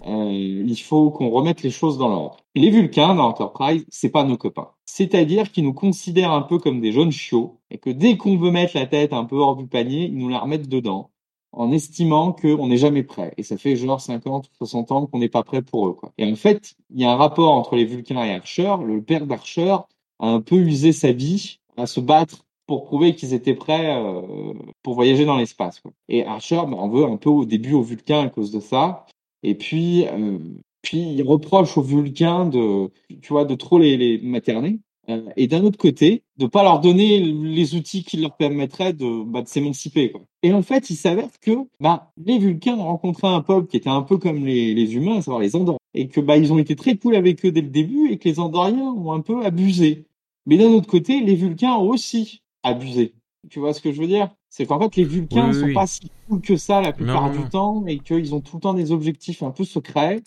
Euh, il faut qu'on remette les choses dans l'ordre. Les Vulcains dans Enterprise, c'est pas nos copains. C'est-à-dire qu'ils nous considèrent un peu comme des jeunes chiots et que dès qu'on veut mettre la tête un peu hors du panier, ils nous la remettent dedans en estimant qu'on n'est jamais prêt. Et ça fait genre 50 ou 60 ans qu'on n'est pas prêt pour eux. Quoi. Et en fait, il y a un rapport entre les Vulcains et Archer. Le père d'Archer a un peu usé sa vie à se battre pour prouver qu'ils étaient prêts euh, pour voyager dans l'espace. Et Archer, bah, on veut un peu au début aux Vulcains à cause de ça. Et puis, euh, puis il reproche aux Vulcains de, tu vois, de trop les, les materner. Euh, et d'un autre côté, de pas leur donner les outils qui leur permettraient de, bah, de s'émanciper. Et en fait, il s'avère que bah, les Vulcains ont rencontré un peuple qui était un peu comme les, les humains, à savoir les Andoriens, et que bah, ils ont été très cool avec eux dès le début, et que les Andoriens ont un peu abusé. Mais d'un autre côté, les Vulcains ont aussi abusé. Tu vois ce que je veux dire? C'est qu'en fait, les Vulcains ne sont pas si cool que ça la plupart du temps, et qu'ils ont tout le temps des objectifs un peu secrets.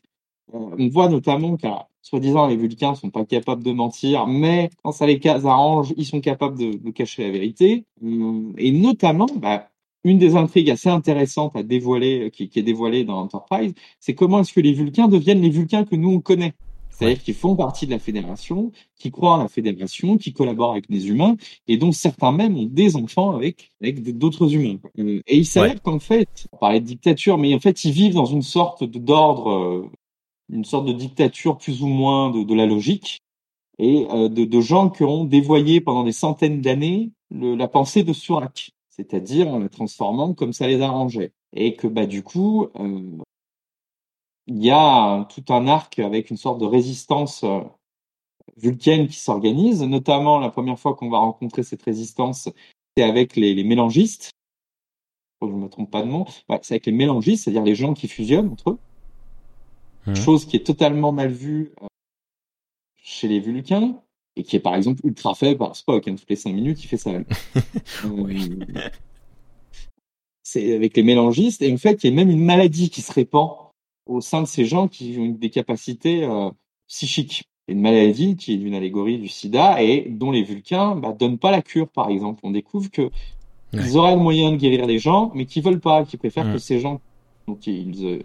Euh, on voit notamment qu'à soi-disant les Vulcains sont pas capables de mentir, mais quand ça les arrange, ils sont capables de, de cacher la vérité. Euh, et notamment, bah, une des intrigues assez intéressantes à dévoiler, qui, qui est dévoilée dans Enterprise, c'est comment est-ce que les Vulcains deviennent les Vulcains que nous on connaît. C'est-à-dire qu'ils font partie de la fédération, qui croient en la fédération, qui collaborent avec des humains, et dont certains même ont des enfants avec, avec d'autres humains. Euh, et il s'avère qu'en fait, on parlait de dictature, mais en fait, ils vivent dans une sorte d'ordre euh, une sorte de dictature plus ou moins de, de la logique et euh, de, de, gens qui ont dévoyé pendant des centaines d'années la pensée de Surak, c'est-à-dire en la transformant comme ça les arrangeait. Et que bah du coup, euh, il y a tout un arc avec une sorte de résistance euh, vulcaine qui s'organise, notamment la première fois qu'on va rencontrer cette résistance, c'est avec les, les mélangistes. Je ne me trompe pas de nom. Ouais, c'est avec les mélangistes, c'est-à-dire les gens qui fusionnent entre eux. Mmh. Chose qui est totalement mal vue euh, chez les Vulcains et qui est par exemple ultra fait par Spock. Hein, toutes les cinq minutes, il fait ça. euh, c'est avec les mélangistes et en fait, il y a même une maladie qui se répand au sein de ces gens qui ont des capacités euh, psychiques. Une maladie qui est une allégorie du sida et dont les Vulcains bah, donnent pas la cure, par exemple. On découvre que ouais. ils auraient le moyen de guérir les gens, mais qui veulent pas, qui préfèrent mmh. que ces gens dont ils, euh,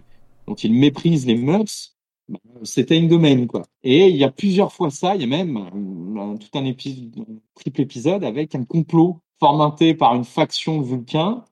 dont ils méprisent les mœurs, bah, c'était une domaine quoi. Et il y a plusieurs fois ça, il y a même un, tout un épisode, un triple épisode avec un complot formaté par une faction de Vulcains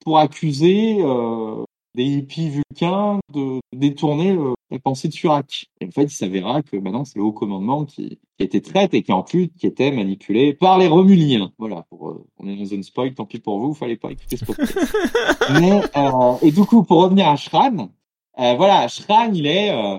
pour accuser euh, des hippies vulcains de détourner le, la pensée de Surak. Et en fait, il s'avérera que maintenant c'est le haut commandement qui, qui était traite et qui en plus qui était manipulé par les Romuliens. Voilà, pour, euh, on est dans zone spoil, tant pis pour vous, fallait pas écouter ce podcast. Mais euh, et du coup, pour revenir à Shran, euh, voilà, Shran, il est, euh,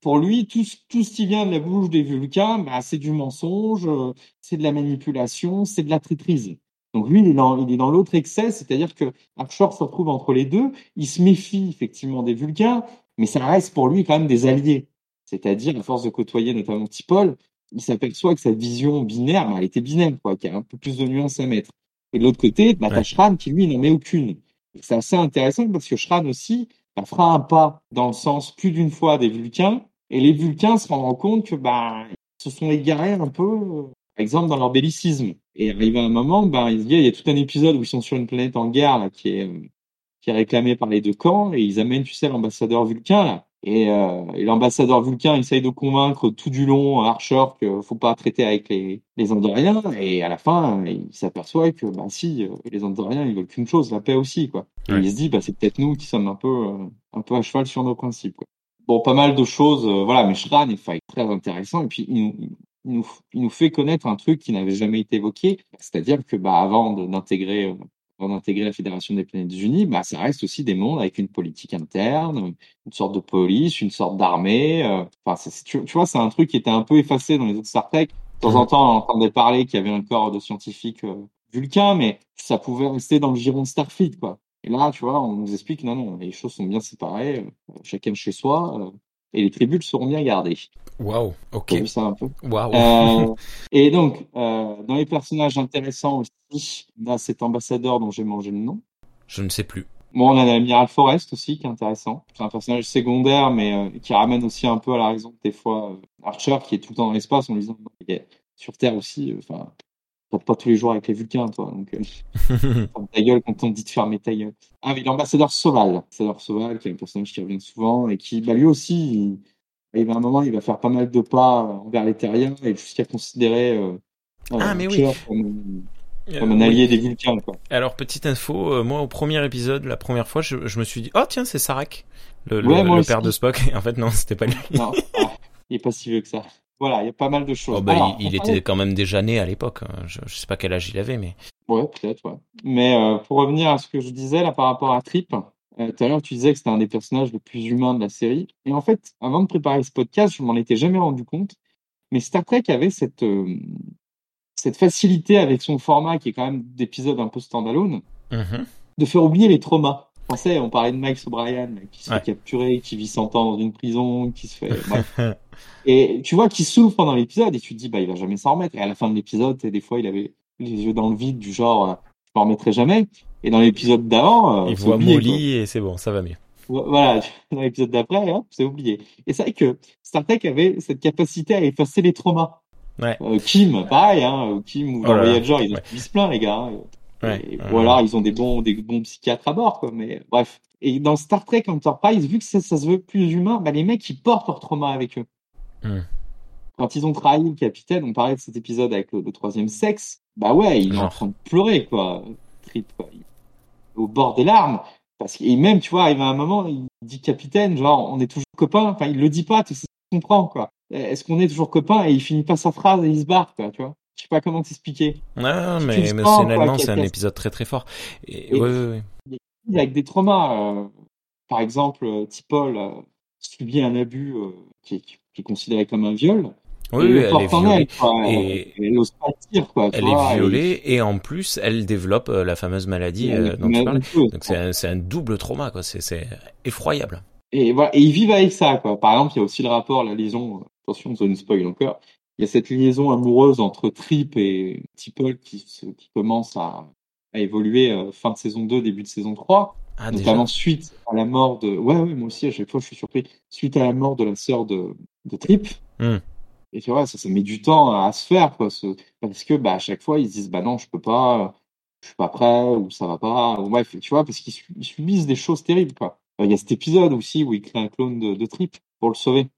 pour lui, tout, tout ce qui vient de la bouche des Vulcains, bah, c'est du mensonge, euh, c'est de la manipulation, c'est de la traîtrise. Donc lui, il est dans, il est dans l'autre excès, c'est-à-dire que Archer se retrouve entre les deux, il se méfie effectivement des Vulcains, mais ça reste pour lui quand même des alliés. C'est-à-dire, à force de côtoyer notamment Tipol, il s'aperçoit que sa vision binaire, bah, elle était binaire, quoi, qu'il y a un peu plus de nuances à mettre. Et de l'autre côté, bah, ouais. Shran qui lui n'en met aucune. C'est assez intéressant parce que Shran aussi, elle fera un pas dans le sens plus d'une fois des Vulcains, et les Vulcains se rendront compte que bah, ils se sont égarés un peu, par exemple, dans leur bellicisme. Et arrivé à un moment, bah, il y a tout un épisode où ils sont sur une planète en guerre là, qui est qui est réclamée par les deux camps, et ils amènent, tu sais, l'ambassadeur vulcain là. Et, euh, et l'ambassadeur vulcain essaye de convaincre tout du long Archer qu'il faut pas traiter avec les, les Andoriens. Et à la fin, il s'aperçoit que bah si, les Andoriens ils veulent qu'une chose, la paix aussi quoi. Ouais. Et il se dit bah c'est peut-être nous qui sommes un peu euh, un peu à cheval sur nos principes. Quoi. Bon, pas mal de choses, euh, voilà. Mais Shran est très intéressant et puis il il nous, il nous fait connaître un truc qui n'avait jamais été évoqué, c'est-à-dire que bah avant d'intégrer d'intégrer la Fédération des planètes unies, bah, ça reste aussi des mondes avec une politique interne, une sorte de police, une sorte d'armée. Euh, enfin, tu, tu, vois, c'est un truc qui était un peu effacé dans les autres Star Trek. De temps en temps, on entendait parler qu'il y avait un corps de scientifiques euh, vulcains, mais ça pouvait rester dans le giron de Starfleet, quoi. Et là, tu vois, on nous explique, non, non, les choses sont bien séparées, euh, chacun chez soi, et les tribus seront bien gardées. Waouh, ok. Vu ça un peu? Waouh. Euh, et donc, euh, dans les personnages intéressants aussi, on a cet ambassadeur dont j'ai mangé le nom. Je ne sais plus. Bon, on a l'amiral Forrest aussi, qui est intéressant. C'est un personnage secondaire, mais euh, qui ramène aussi un peu à la raison des fois euh, Archer, qui est tout le temps dans l'espace, en lui disant, sur Terre aussi, enfin, pas tous les jours avec les Vulcains, toi. Donc, euh, ta gueule quand on dit de fermer ta gueule. Ah oui, l'ambassadeur Soval. L'ambassadeur Soval, qui est un personnage qui revient souvent et qui, bah, lui aussi, il, il va un moment, il va faire pas mal de pas envers les terriens et jusqu'à considérer euh, ah, mais oui. comme, comme un allié oui. des Vulcains. Quoi. Alors, petite info, euh, moi, au premier épisode, la première fois, je, je me suis dit, oh tiens, c'est Sarek, le, ouais, le, le père de Spock. Et en fait, non, c'était pas lui. Non, ah, il est pas si vieux que ça voilà, il y a pas mal de choses. Oh bah, Alors, il, il était quand même déjà né à l'époque. Hein. Je, je sais pas quel âge il avait, mais. Ouais, peut-être, ouais. Mais euh, pour revenir à ce que je disais là par rapport à Trip, Euh, tout à l'heure, tu disais que c'était un des personnages les plus humains de la série. Et en fait, avant de préparer ce podcast, je m'en étais jamais rendu compte. Mais Star Trek avait cette, euh, cette facilité avec son format, qui est quand même d'épisodes un peu standalone, Mhm. de faire oublier les traumas. On sait, on parlait de Mike O'Brien, qui se Ouais. fait capturer, qui vit 100 ans dans une prison, qui se fait. bref. Et tu vois qu'il souffre pendant l'épisode, et tu te dis, bah, il va jamais s'en remettre. Et à la fin de l'épisode, des fois, il avait les yeux dans le vide, du genre, euh, je m'en remettrai jamais. Et dans l'épisode d'avant, euh, Il voit oublié, Molly et c'est bon, ça va mieux. Voilà, dans l'épisode d'après, hop, c'est oublié. Et c'est vrai que Star Trek avait cette capacité à effacer les traumas. Ouais. Euh, Kim, pareil, hein, Kim ou Oh Voyager, ils ont ouais. ils se plaint, les gars. hein. Ouais, Et- ouais. Ou alors ils ont des bons, des bons psychiatres à bord, quoi. Mais bref. Et dans Star Trek Enterprise, vu que ça, ça se veut plus humain, bah, les mecs ils portent leur trauma avec eux. Hmm. Quand ils ont trahi le capitaine, on parlait de cet épisode avec le, le troisième sexe, bah ouais, il est en train de pleurer, quoi. Trip, quoi. Il- Au bord des larmes. Parce que, et même, tu vois, arrive à un moment, il dit capitaine, genre, on est toujours copains. Enfin, il le dit pas, tu sais, tu comprends, quoi. Est-ce qu'on est toujours copains? Et il finit pas sa phrase et il se barre, quoi, tu vois. Je sais pas comment t'expliquer. Ah, mais émotionnellement, c'est un épisode très très fort. Et, Et- ouais, ouais, ouais. avec des traumas. euh, par exemple, euh, T'Pol euh, subit un abus euh, qui est considéré comme un viol. Oui, elle est violée. elle, quoi. Et- Elle, ose dire, quoi. Elle vois, est violée et en plus, elle développe euh, la fameuse maladie euh, dont tu parlais. Donc c'est un, double trauma, quoi. C'est effroyable. Et voilà, et ils vivent avec ça, quoi. Par exemple, il y a aussi le rapport, la liaison, attention, zone spoil encore. Il y a cette liaison amoureuse entre Trip et T'Pol qui, commence à, à évoluer euh, fin de saison 2, début de saison 3. Ah, notamment suite à la mort de. Ouais, ouais, moi aussi, à chaque fois, je suis surpris. Suite à la mort de la sœur de, de Trip. Hmm. Et tu vois, ça, ça met du temps à se faire, quoi. ce- Parce que, bah, à chaque fois, ils se disent, bah non, je peux pas, je suis pas prêt, ou ça va pas. Ou bref, tu vois, parce qu'ils su- ils subissent des choses terribles, quoi. Il y a cet épisode aussi où il crée un clone de, de Trip pour le sauver.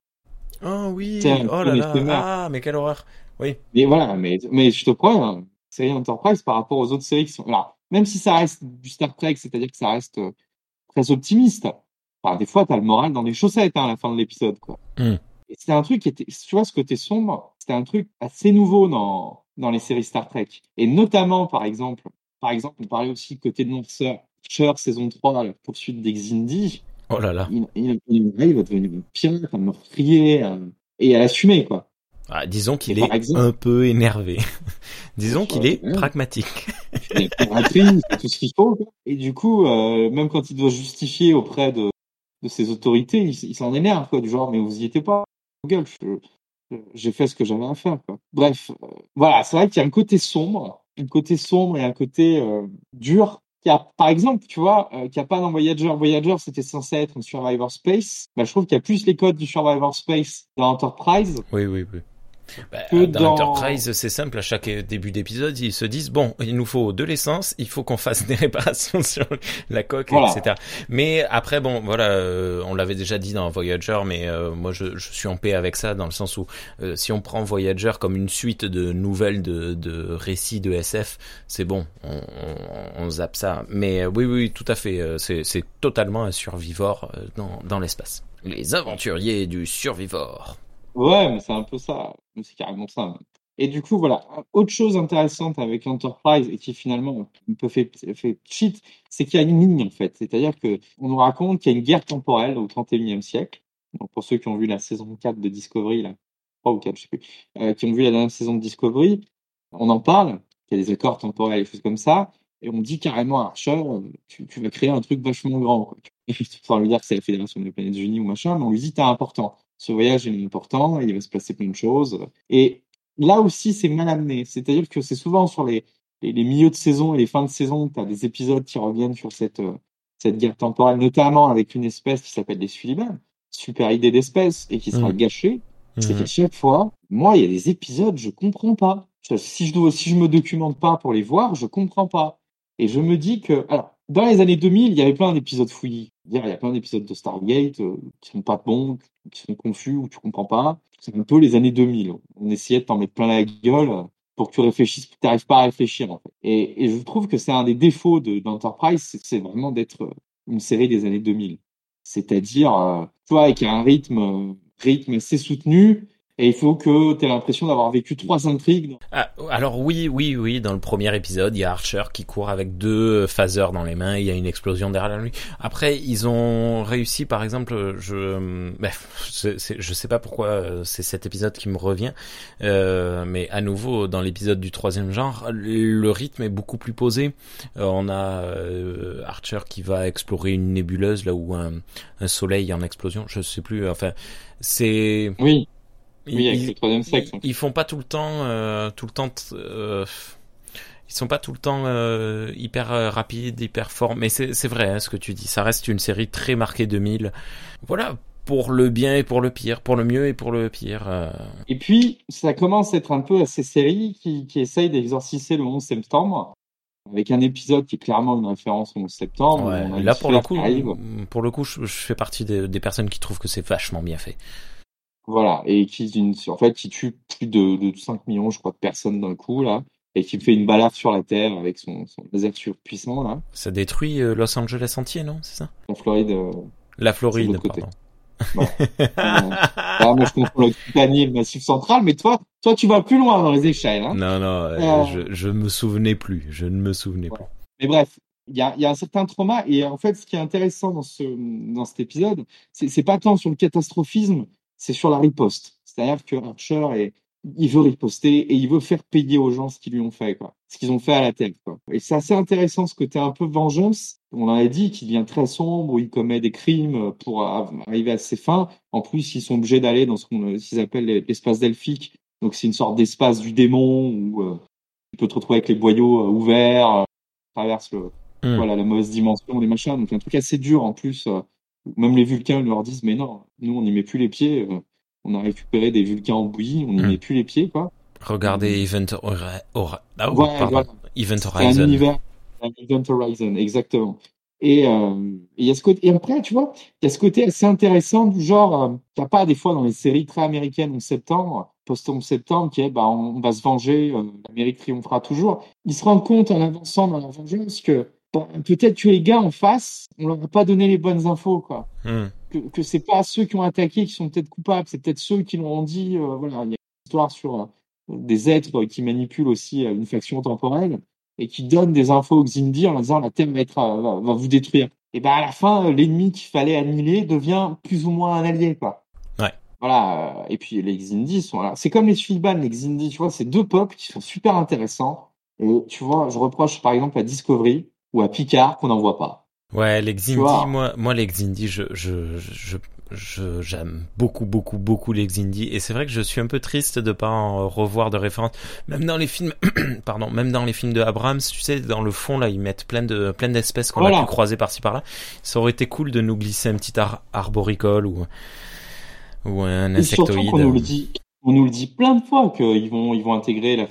Oh oui. Oh là là. Ah, mais quelle horreur. Oui. Mais voilà, mais, mais je te prends, hein, série Enterprise par rapport aux autres séries qui sont. Alors, même si ça reste du Star Trek, c'est-à-dire que ça reste euh, très optimiste, enfin, des fois, t'as le moral dans les chaussettes hein, à la fin de l'épisode, quoi. Hmm. Et c'était un truc qui était, tu vois, ce côté sombre, c'était un truc assez nouveau dans, dans les séries Star Trek. Et notamment, par exemple, par exemple, on parlait aussi côté de noirceur. Cher, saison 3, la poursuite d'Exindi, Oh là là. il, il, il, il va devenir un pirate, un meurtrier, et à l'assumer, quoi. Ah, disons qu'il est exemple- un peu énervé. disons qu'il est Ouais. pragmatique. l'impératrice, tout ce qu'il faut. quoi. Et du coup, euh, même quand il doit justifier auprès de, de ses autorités, il, il s'en énerve, quoi, du genre, mais vous y étiez pas, gueule, je- j'ai fait ce que j'avais à faire. Bref, euh, voilà, c'est vrai qu'il y a un côté sombre, un côté sombre et un côté euh, dur. Qui a, par exemple, tu vois, euh, qu'il n'y a pas dans Voyager. Voyager, c'était censé être un Survivor Space. Bah, je trouve qu'il y a plus les codes du Survivor Space dans Enterprise. Oui, oui, oui. Bah, dans, dans- Enterprise, c'est simple. À chaque début d'épisode, ils se disent bon, il nous faut de l'essence, il faut qu'on fasse des réparations sur la coque, Voilà. etc. Mais après, bon, voilà, euh, on l'avait déjà dit dans Voyager, mais euh, moi, je, je suis en paix avec ça dans le sens où euh, si on prend Voyager comme une suite de nouvelles de, de récits de SF, c'est bon, on, on, on zappe ça. Mais oui, oui, tout à fait. c'est totalement un survivor dans, dans l'espace. Les aventuriers du survivor. Ouais, mais c'est un peu ça. C'est carrément ça. Et du coup, voilà. Autre chose intéressante avec l'Enterprise et qui finalement un peu fait, fait cheat, c'est qu'il y a une ligne en fait. C'est-à-dire que on nous raconte qu'il y a une guerre temporelle au 31e siècle. Donc pour ceux qui ont vu la saison 4 de Discovery, là, 3 ou 4, je sais plus, euh, qui ont vu la dernière saison de Discovery, on en parle, qu'il y a des accords temporels et des choses comme ça. Et on dit carrément à Archer, euh, tu, vas créer un truc vachement grand. Quoi. Sans lui dire que c'est la Fédération des planètes unies ou machin, mais on lui dit t'es important. Ce voyage est important, il va se passer plein de choses. Et là aussi, c'est mal amené. C'est-à-dire que c'est souvent sur les, les, les milieux de saison et les fins de saison tu as des épisodes qui reviennent sur cette, euh, cette guerre temporelle, notamment avec une espèce qui s'appelle les Suliban. Super idée d'espèce et qui sera Mhm. gâchée. C'est Mhm. qu'à chaque fois, moi, il y a des épisodes, je comprends pas. Si je dois, si je me documente pas pour les voir, je comprends pas. Et je me dis que, alors, dans les années 2000, il y avait plein d'épisodes fouillis. Il y a plein d'épisodes de Stargate euh, qui sont pas bons, qui sont confus ou tu comprends pas. C'est un peu les années 2000. On essayait de t'en mettre plein la gueule pour que tu réfléchisses, tu n'arrives pas à réfléchir en fait. Et, je trouve que c'est un des défauts de d'Enterprise, c'est c'est vraiment d'être euh, une série des années 2000. C'est-à-dire, euh, tu vois, avec un rythme, euh, rythme assez soutenu, Et il faut que tu aies l'impression d'avoir vécu trois intrigues. Ah, alors oui, oui, oui, dans le premier épisode, il y a Archer qui court avec deux phasers dans les mains, il y a une explosion derrière lui. Après, ils ont réussi, par exemple, je, bref, je sais pas pourquoi euh, c'est cet épisode qui me revient, euh, mais à nouveau, dans l'épisode du troisième genre, le rythme est beaucoup plus posé. Euh, on a euh, Archer qui va explorer une nébuleuse là où un, un soleil en explosion, je sais plus, enfin, c'est... Oui oui, avec ils, le troisième sexe. Ils, font pas tout le temps, euh, tout le temps. Euh, ils sont pas tout le temps euh, hyper euh, rapides, hyper forts. Mais c'est vrai hein, ce que tu dis. Ça reste une série très marquée 2000. Voilà, pour le bien et pour le pire, pour le mieux et pour le pire. Euh. Et puis, ça commence à être un peu à ces séries qui, qui essayent d'exorciser le 11 septembre, avec un épisode qui est clairement une référence au 11 septembre. Ouais, là, pour le, coup, pour le coup, je, je fais partie des, des personnes qui trouvent que c'est vachement bien fait. Voilà, et qui, en fait, qui tue plus de, de 5 millions, je crois, de personnes d'un coup, là, et qui fait une balade sur la Terre avec son, son laser surpuissant, là. Ça détruit euh, Los Angeles entier, non C'est ça? La Floride. Euh, la Floride, côté. Ouais. euh, moi, je comprends le Massif Central, mais toi, toi, tu vas plus loin dans les échelles. Hein non, non, euh, je, je me souvenais plus. Je ne me souvenais plus. Mais bref, il y a, y a, un certain trauma, et en fait, ce qui est intéressant dans, ce, dans cet épisode, c'est pas tant sur le catastrophisme, c'est sur la riposte. C'est-à-dire que Archer est, il veut riposter et il veut faire payer aux gens ce qu'ils lui ont fait, quoi. Ce qu'ils ont fait à la tête, quoi. Et c'est assez intéressant ce côté un peu vengeance. On en a dit qu'il devient très sombre, où il commet des crimes pour arriver à ses fins. En plus, ils sont obligés d'aller dans ce qu'on, qu'ils appellent l'espace delphique. Donc, c'est une sorte d'espace du démon où euh, tu peux te retrouver avec les boyaux euh, ouverts, euh, traverse le, hmm. voilà, la mauvaise dimension, les machins. Donc, un truc assez dur en plus. Euh, même les Vulcains leur disent, mais non, nous, on n'y met plus les pieds. Euh, on a récupéré des Vulcains en bouillie, on n'y hmm. met plus les pieds, quoi. Regardez Event, Horizon. Ah, Event Horizon. Un univers, Event Horizon, exactement. Et euh, il y a ce côté, et après, tu vois, il y a ce côté assez intéressant du genre, euh, qu'il n'y a pas des fois dans les séries très américaines en septembre, post-11 septembre, qui est, bah, on, va se venger, euh, l'Amérique triomphera toujours. Ils se rendent compte en avançant dans la vengeance que peut-être que les gars en face, on leur a pas donné les bonnes infos, quoi. Hmm. Que, que c'est pas ceux qui ont attaqué qui sont peut-être coupables, c'est peut-être ceux qui l'ont dit. Euh, voilà, il y a une histoire sur euh, des êtres qui manipulent aussi euh, une faction temporelle et qui donnent des infos aux Xindi en disant la Terre va, être, va, vous détruire. Et ben à la fin, l'ennemi qu'il fallait annihiler devient plus ou moins un allié, quoi. Ouais. Voilà. Et puis les Xindi sont là. C'est comme les Suiban, les Xindi, tu vois, c'est deux peuples qui sont super intéressants. Et tu vois, je reproche par exemple à Discovery ou à Picard qu'on n'en voit pas. Ouais, les Xindi, moi, moi les Xindi, je, je, je, je j'aime beaucoup, beaucoup, beaucoup les Xindi, et c'est vrai que je suis un peu triste de pas en revoir de références. Même dans les films, pardon, même dans les films de Abrams, tu sais, dans le fond là, ils mettent plein de, plein d'espèces qu'on a pu croiser par-ci par-là. Ça aurait été cool de nous glisser un petit ar arboricole ou, ou un insectoïde. on nous le dit, on nous le dit plein de fois qu'ils vont, ils vont intégrer la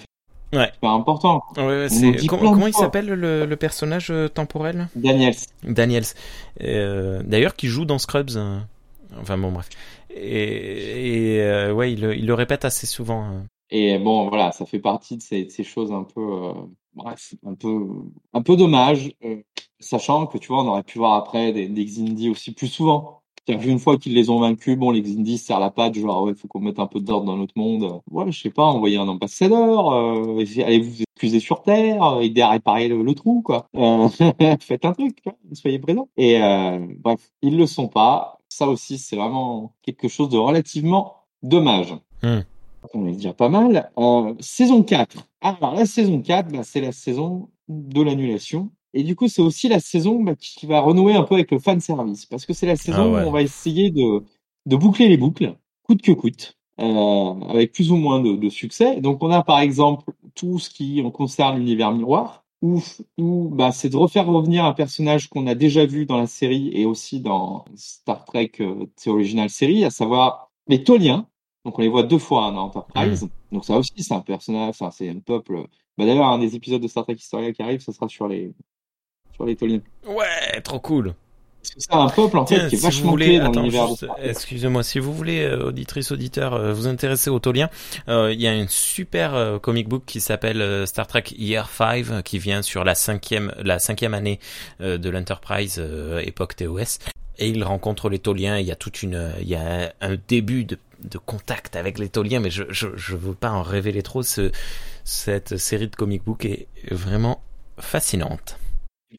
Ouais. C'est important. Ouais, c'est... Comment, il s'appelle le, le, personnage euh, temporel? Daniels. Daniels. Euh, d'ailleurs, qui joue dans Scrubs. Euh, enfin bon, bref. Et, et euh, ouais, il, il, le répète assez souvent. Hein. Et bon, voilà, ça fait partie de ces, ces choses un peu, bref, un peu, un peu dommage, sachant que tu vois, on aurait pu voir après des, des Xindi aussi plus souvent. Vu une fois qu'ils les ont vaincus, bon, les Xindi serrent la patte, genre, ouais, faut qu'on mette un peu d'ordre dans notre monde. Ouais, je sais pas, envoyer un ambassadeur, euh, allez vous excuser sur Terre, euh, aider à réparer le, trou, quoi. Euh, faites un truc, soyez présents. Et euh, bref, ils le sont pas. Ça aussi, c'est vraiment quelque chose de relativement dommage. Hmm. On est déjà pas mal. Saison 4. Alors, la saison 4, bah, c'est la saison de l'annulation. Et du coup, c'est aussi la saison bah, qui va renouer un peu avec le fan service, parce que c'est la saison ah où on va essayer de, de boucler les boucles, coûte que coûte, euh, avec plus ou moins de, de, succès. Donc, on a par exemple tout ce qui concerne l'univers miroir, où, où bah, c'est de refaire revenir un personnage qu'on a déjà vu dans la série et aussi dans Star Trek, euh, original série, à savoir les Toliens. Donc, on les voit deux fois hein, dans Enterprise. Mmh. Donc, ça aussi, c'est un personnage, enfin, c'est un peuple. Bah, D'ailleurs, un des épisodes de Star Trek Historia qui arrive, ça sera sur les sur les Toliens. Ouais, trop cool. C'est un peuple en fait qui est si vachement voulez, dans l'univers. Excusez-moi, si vous voulez, euh, auditrice, auditeur, euh, vous intéresser aux Toliens, euh, il y a un super euh, comic book qui s'appelle euh, Star Trek Year 5 qui vient sur la cinquième, la cinquième année de l'Enterprise époque TOS. Et il rencontre les Toliens. Il y a toute une, il y a un début de de contact avec les Toliens, mais je, je, je veux pas en révéler trop. Ce, cette série de comic book est vraiment fascinante.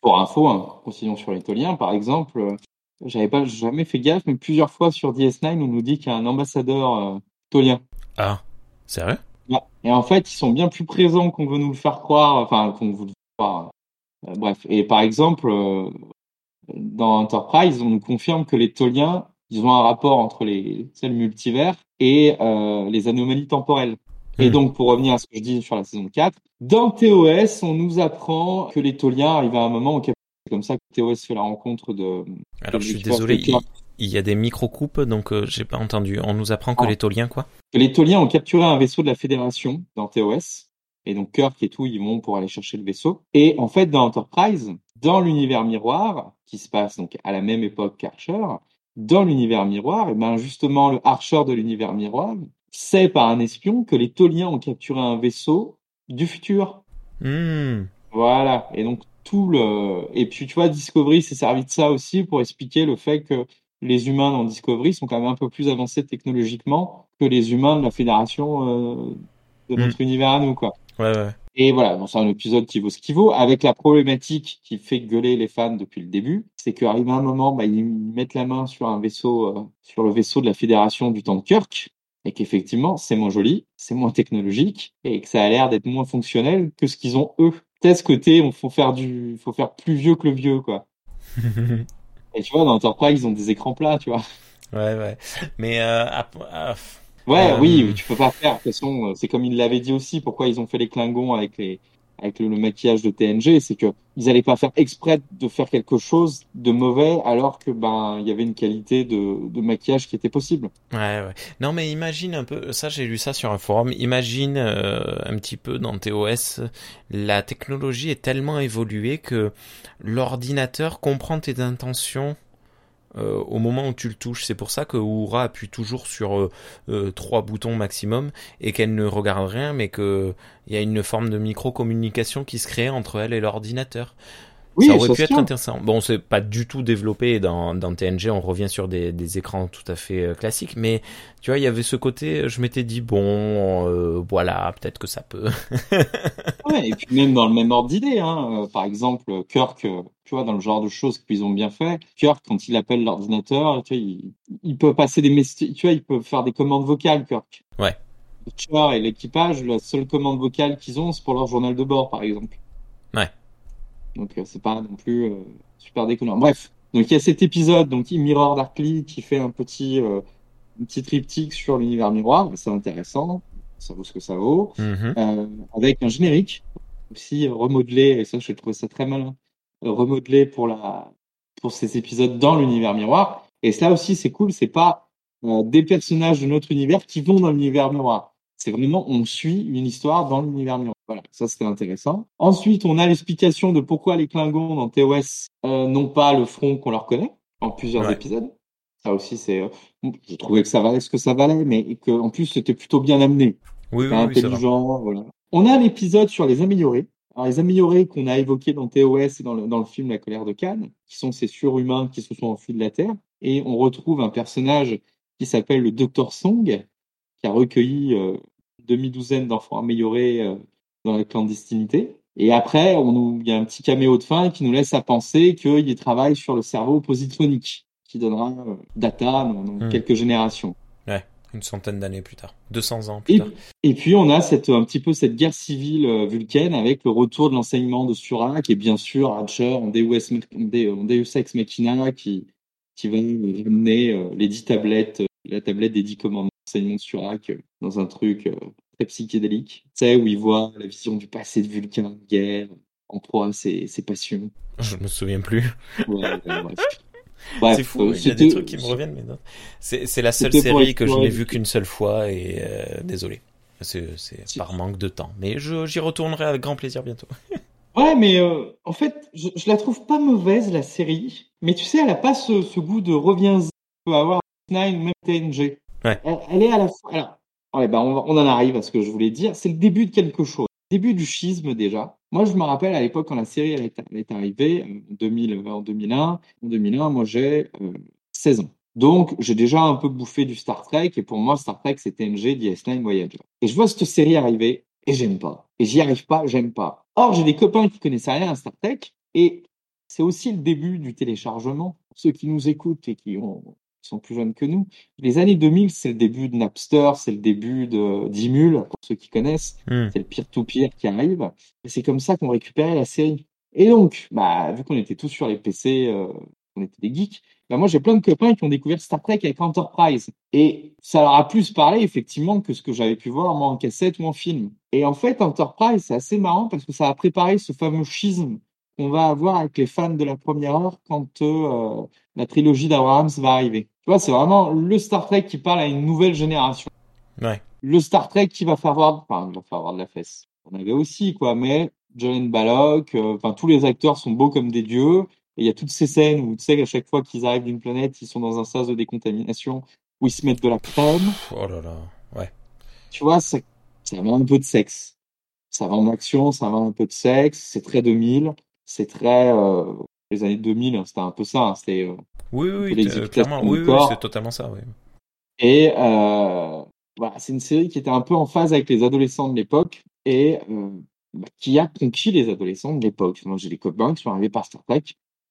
Pour info, hein, continuons sur les Toliens, par exemple, j'avais pas jamais fait gaffe, mais plusieurs fois sur DS9, on nous dit qu'il y a un ambassadeur euh, Tolien. Ah, sérieux ouais. Et en fait, ils sont bien plus présents qu'on veut nous le faire croire, enfin, qu'on veut le faire croire. Euh, bref, et par exemple, euh, dans Enterprise, on nous confirme que les Toliens, ils ont un rapport entre les le multivers et euh, les anomalies temporelles. Et Hmm. donc, pour revenir à ce que je dis sur la saison 4, dans TOS, on nous apprend que les Toliens arrivent à un moment où c'est comme ça que TOS fait la rencontre de... Alors, je suis désolé, il y a des micro-coupes, donc euh, j'ai pas entendu. On nous apprend que Ah. les Toliens, quoi? Que les Toliens ont capturé un vaisseau de la Fédération dans TOS. Et donc Kirk et tout, ils vont pour aller chercher le vaisseau. Et en fait, dans Enterprise, dans l'univers miroir, qui se passe donc à la même époque qu'Archer, dans l'univers miroir, et ben justement le Archer de l'univers miroir sait par un espion que les Toliens ont capturé un vaisseau du futur. Hmm. Voilà. Et donc tout le et puis tu vois Discovery s'est servi de ça aussi pour expliquer le fait que les humains dans Discovery sont quand même un peu plus avancés technologiquement que les humains de la Fédération euh, de notre univers à nous quoi. Ouais, ouais. Et voilà, bon, c'est un épisode qui vaut ce qu'il vaut, avec la problématique qui fait gueuler les fans depuis le début, c'est qu'arrive un moment, bah, ils mettent la main sur un vaisseau, euh, sur le vaisseau de la Fédération du temps de Kirk, et qu'effectivement, c'est moins joli, c'est moins technologique, et que ça a l'air d'être moins fonctionnel que ce qu'ils ont eux. Peut-être ce côté, on faut faire du, faut faire plus vieux que le vieux, quoi. Et tu vois, dans Enterprise, ils ont des écrans plats, tu vois. ouais, ouais. Mais euh, ah, Ouais, Euh, oui, tu peux pas faire. De toute façon, c'est comme ils l'avaient dit aussi. Pourquoi ils ont fait les Klingons avec les avec le, maquillage de TNG, c'est que ils allaient pas faire exprès de faire quelque chose de mauvais alors que ben il y avait une qualité de, de maquillage qui était possible. Ouais, ouais. Non, mais imagine un peu, ça j'ai lu ça sur un forum, imagine euh, un petit peu dans TOS, la technologie est tellement évoluée que l'ordinateur comprend tes intentions euh, au moment où tu le touches. C'est pour ça que Oura appuie toujours sur euh, euh, trois boutons maximum et qu'elle ne regarde rien, mais que il y a une forme de micro-communication qui se crée entre elle et l'ordinateur. Oui, ça aurait pu être intéressant. Bon, c'est pas du tout développé dans, dans TNG, on revient sur des, des écrans tout à fait euh, classiques, mais tu vois, il y avait ce côté, je m'étais dit, bon, euh, voilà, peut-être que ça peut. Ouais, et puis même dans le même ordre d'idée, hein. Euh, par exemple, Kirk, tu vois, dans le genre de choses qu'ils ont bien fait, Kirk, quand il appelle l'ordinateur, tu vois, il, il peut passer des messages, tu vois, il peut faire des commandes vocales, Kirk. Ouais. Butcher et l'équipage, la seule commande vocale qu'ils ont, c'est pour leur journal de bord, par exemple. Donc euh, c'est pas non plus euh, super déconnant. Bref, donc il y a cet épisode, donc Mirror Darkly, qui fait un petit, euh, un petit triptyque sur l'univers miroir, c'est intéressant, ça vaut ce que ça vaut Mhm. euh, avec un générique aussi remodelé, et ça, je trouve ça très malin, remodelé pour la pour ces épisodes dans l'univers miroir. Et ça aussi, c'est cool, c'est pas euh, des personnages de notre univers qui vont dans l'univers miroir. C'est vraiment, on suit une histoire dans l'univers miroir. Voilà, ça c'était intéressant. Ensuite, on a l'explication de pourquoi les Klingons dans TOS euh, n'ont pas le front qu'on leur connaît en plusieurs Ouais. épisodes. Ça aussi, c'est, euh, je trouvais que ça valait ce que ça valait, mais que en plus c'était plutôt bien amené Oui, oui, intelligent, voilà. On a l'épisode sur les améliorés. Alors, les améliorés qu'on a évoqués dans TOS et dans le, dans le film La colère de Cannes, qui sont ces surhumains qui se sont enfuis de la Terre. Et on retrouve un personnage qui s'appelle le Docteur Song, qui a recueilli euh, une demi-douzaine d'enfants améliorés euh, dans la clandestinité. Et après, on nous, il y a un petit caméo de fin qui nous laisse à penser qu'il travaille sur le cerveau positronique, qui donnera euh, data dans, dans Hmm. quelques générations. Une centaine d'années plus tard. 200 ans plus Et, tard. et puis on a cette, un petit peu cette guerre civile euh, vulcaine avec le retour de l'enseignement de Surak et bien sûr Archer en Deus, Ex- en Deus Ex Machina qui, qui va euh, ramener euh, les dix tablettes, euh, la tablette des dix commandements de Surak euh, dans un truc euh, très psychédélique. Tu sais, où il voit la vision du passé de Vulcain, guerre, en proie à ses, ses passions. Je me souviens plus. Ouais, ouais, bref. Bref, c'est fou, euh, il y a des trucs qui me reviennent, mais non. C'est, c'est la seule série que je n'ai vue qu'une seule fois et euh, désolé. C'est, c'est par manque de temps. Mais j'y retournerai avec grand plaisir bientôt. Ouais, mais euh, en fait, je, je la trouve pas mauvaise, la série. Mais tu sais, elle a pas ce, ce goût de reviens-y avoir Nine, même TNG. Elle, est à la fois. Ouais, bah, on, en arrive à ce que je voulais dire. C'est le début de quelque chose. Début du schisme déjà. Moi, je me rappelle à l'époque quand la série elle est, arrivée, euh, en 2000, euh, en 2001. En 2001, moi j'ai euh, 16 ans. Donc, j'ai déjà un peu bouffé du Star Trek, et pour moi, Star Trek, c'est TNG, DS9, Voyager. Et je vois cette série arriver, et j'aime pas. Et j'y arrive pas, j'aime pas. Or, j'ai des copains qui connaissaient rien à Star Trek, et c'est aussi le début du téléchargement. Ceux qui nous écoutent et qui ont, sont plus jeunes que nous. Les années 2000, c'est le début de Napster, c'est le début de d'Imul, pour ceux qui connaissent. Hmm. C'est le peer-to-peer qui arrive. Et c'est comme ça qu'on récupérait la série. Et donc, bah, vu qu'on était tous sur les PC, euh, on était des geeks, bah moi j'ai plein de copains qui ont découvert Star Trek avec Enterprise. Et ça leur a plus parlé effectivement que ce que j'avais pu voir moi en cassette ou en film. Et en fait, Enterprise, c'est assez marrant parce que ça a préparé ce fameux schisme qu'on va avoir avec les fans de la première heure quand euh, la trilogie d'Abrahams va arriver. Tu vois, c'est vraiment le Star Trek qui parle à une nouvelle génération. Ouais. Le Star Trek qui va faire voir, enfin, va faire voir de la fesse. On avait aussi, quoi, mais Jolene Ballock, euh, enfin, tous les acteurs sont beaux comme des dieux. Et il y a toutes ces scènes où, tu sais, à chaque fois qu'ils arrivent d'une planète, ils sont dans un sas de décontamination, où ils se mettent de la crème. Oh là là, ouais. Tu vois, ça, ça va un peu de sexe. Ça va en action, ça va un peu de sexe. C'est très 2000. C'est très, euh, les années 2000, c'était un peu ça. hein, C'était, euh, Oui, oui, oui, clairement, oui, c'est totalement ça, oui. Et euh, voilà, c'est une série qui était un peu en phase avec les adolescents de l'époque et euh, bah, qui a conquis les adolescents de l'époque. Moi, j'ai des copains qui sont arrivés par Star Trek,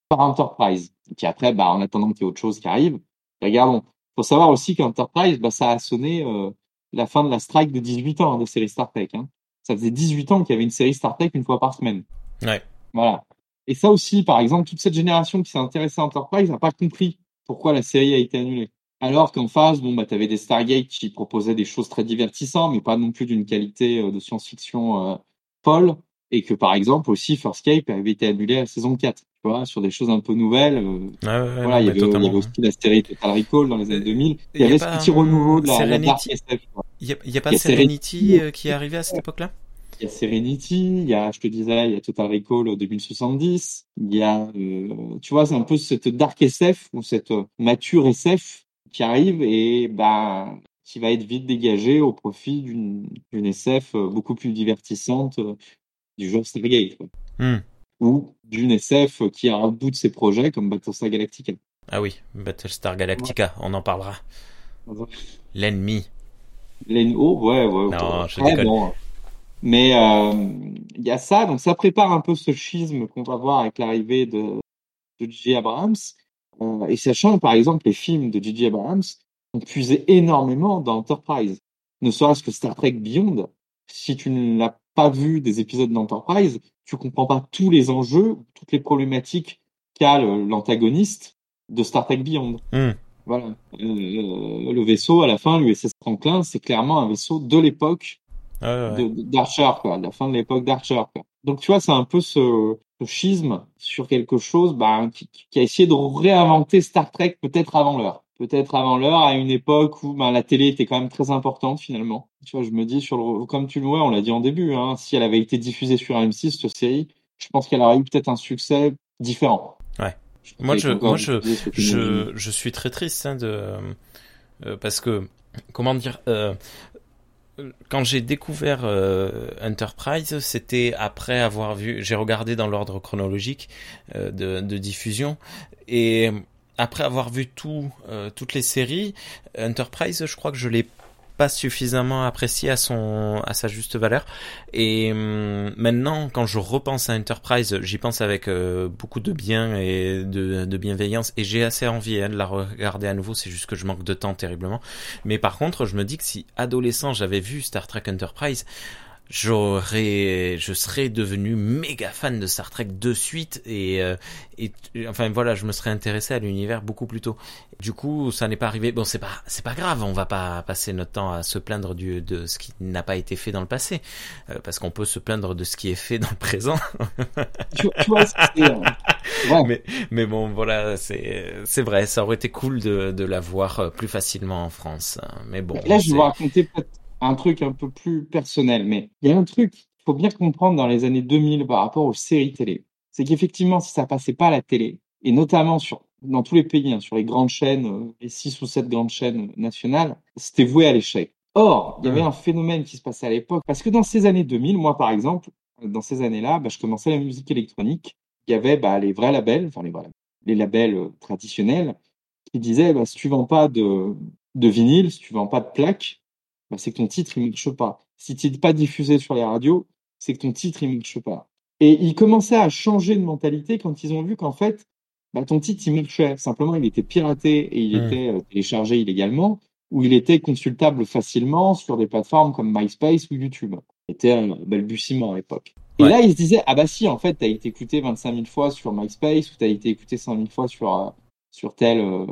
par Enterprise, qui après, bah, en attendant qu'il y ait autre chose qui arrive, regardons. Faut savoir aussi qu'Enterprise, bah, ça a sonné euh, la fin de la strike de 18 ans hein, des séries Star Trek. Hein. Ça faisait 18 ans qu'il y avait une série Star Trek une fois par semaine. Ouais. Voilà. Et ça aussi, par exemple, toute cette génération qui s'est intéressée à Enterprise n'a pas compris pourquoi la série a été annulée. Alors qu'en face, bon, bah, t'avais des Stargate qui proposaient des choses très divertissantes, mais pas non plus d'une qualité euh, de science-fiction euh, folle. Et que, par exemple, aussi, First Cape avait été annulé à la saison 4. Tu vois, sur des choses un peu nouvelles. euh, Ouais, ouais, ouais, voilà, non, il y, avait, il y totalement. avait aussi la série Total Recall dans les années Euh, 2000. Il y avait ce petit renouveau de la, Serenity SF. Il y a, pas Il y a Serenity Serenity. qui est arrivé à cette époque-là? Il y a Serenity, il y a, je te disais, il y a Total Recall euh, 2070. Il y a, euh, tu vois, c'est un peu cette dark SF ou cette euh, mature SF qui arrive et bah qui va être vite dégagée au profit d'une SF euh, beaucoup plus divertissante euh, du genre Stargate quoi. Hmm. ou d'une SF qui a un bout de ses projets comme Battlestar Galactica. Ah oui, Battlestar Galactica, on en parlera. L'ennemi. L'NO, ouais, ouais. Non, ouais. je bon. Mais euh, il y a ça, donc ça prépare un peu ce schisme qu'on va voir avec l'arrivée de, de J.J. Abrams. Euh, et sachant, par exemple, les films de J.J. Abrams ont puisé énormément dans Enterprise. Ne serait-ce que Star Trek Beyond, si tu ne l'as pas vu des épisodes d'Enterprise, tu comprends pas tous les enjeux, toutes les problématiques qu'a l'antagoniste de Star Trek Beyond. Hmm. Voilà. Euh, le vaisseau, à la fin, l'USS Franklin, c'est clairement un vaisseau de l'époque Ouais, d'Archer, quoi, de la fin de l'époque d'Archer. Donc, tu vois, c'est un peu ce, ce schisme sur quelque chose bah, qui, qui a essayé de réinventer Star Trek peut-être avant l'heure. Peut-être avant l'heure, à une époque où bah, la télé était quand même très importante finalement. Tu vois, je me dis, sur le, comme tu le vois, on l'a dit en début, hein, si elle avait été diffusée sur M6, cette série, je pense qu'elle aurait eu peut-être un succès différent. Ouais. Moi, je, moi, je, je suis très triste hein, de euh, parce que comment dire euh, quand j'ai découvert euh, Enterprise, c'était après avoir vu, j'ai regardé dans l'ordre chronologique euh, de, de diffusion. Et après avoir vu tout, euh, toutes les séries, Enterprise, je crois que je l'ai pas suffisamment apprécié à son à sa juste valeur. Et hum, maintenant quand je repense à Enterprise j'y pense avec euh, beaucoup de bien et de, bienveillance et j'ai assez envie hein, de la regarder à nouveau. C'est juste que je manque de temps terriblement. Mais par contre je me dis que si adolescent j'avais vu Star Trek Enterprise j'aurais je serais devenu méga fan de Star Trek de suite et, euh, et enfin voilà je me serais intéressé à l'univers beaucoup plus tôt du coup ça n'est pas arrivé bon c'est pas c'est pas grave on va pas passer notre temps à se plaindre du de ce qui n'a pas été fait dans le passé euh, parce qu'on peut se plaindre de ce qui est fait dans le présent tu, tu vois, euh, ouais. mais mais bon voilà c'est c'est vrai ça aurait été cool de de la voir euh, plus facilement en France hein. mais bon Là, je vais vous raconter peut-être un truc un peu plus personnel, mais il y a un truc qu'il faut bien comprendre dans les années 2000 par rapport aux séries télé. C'est qu'effectivement, si ça passait pas à la télé, et notamment sur, dans tous les pays, hein, sur les grandes chaînes, euh, les six ou sept grandes chaînes nationales, c'était voué à l'échec. Or, il y avait un phénomène qui se passait à l'époque, parce que dans ces années 2000, moi par exemple, dans ces années-là, bah, je commençais la musique électronique. Il y avait bah, les vrais labels, enfin les vrais labels, les labels euh, traditionnels, qui disait bah, si tu vends pas de, de vinyle, si tu vends pas de plaques, bah, c'est que ton titre il marche pas. Si tu n'es pas diffusé sur les radios, c'est que ton titre il marche pas. Et ils commençaient à changer de mentalité quand ils ont vu qu'en fait, bah, ton titre il marchait. Simplement, il était piraté et il Hmm. était euh, téléchargé illégalement ou il était consultable facilement sur des plateformes comme MySpace ou YouTube. C'était un balbutiement à l'époque. Et là, ils se disaient, ah bah si, en fait, t'as été écouté 25 000 fois sur MySpace ou t'as été écouté 100 000 fois sur, euh, sur tel, euh,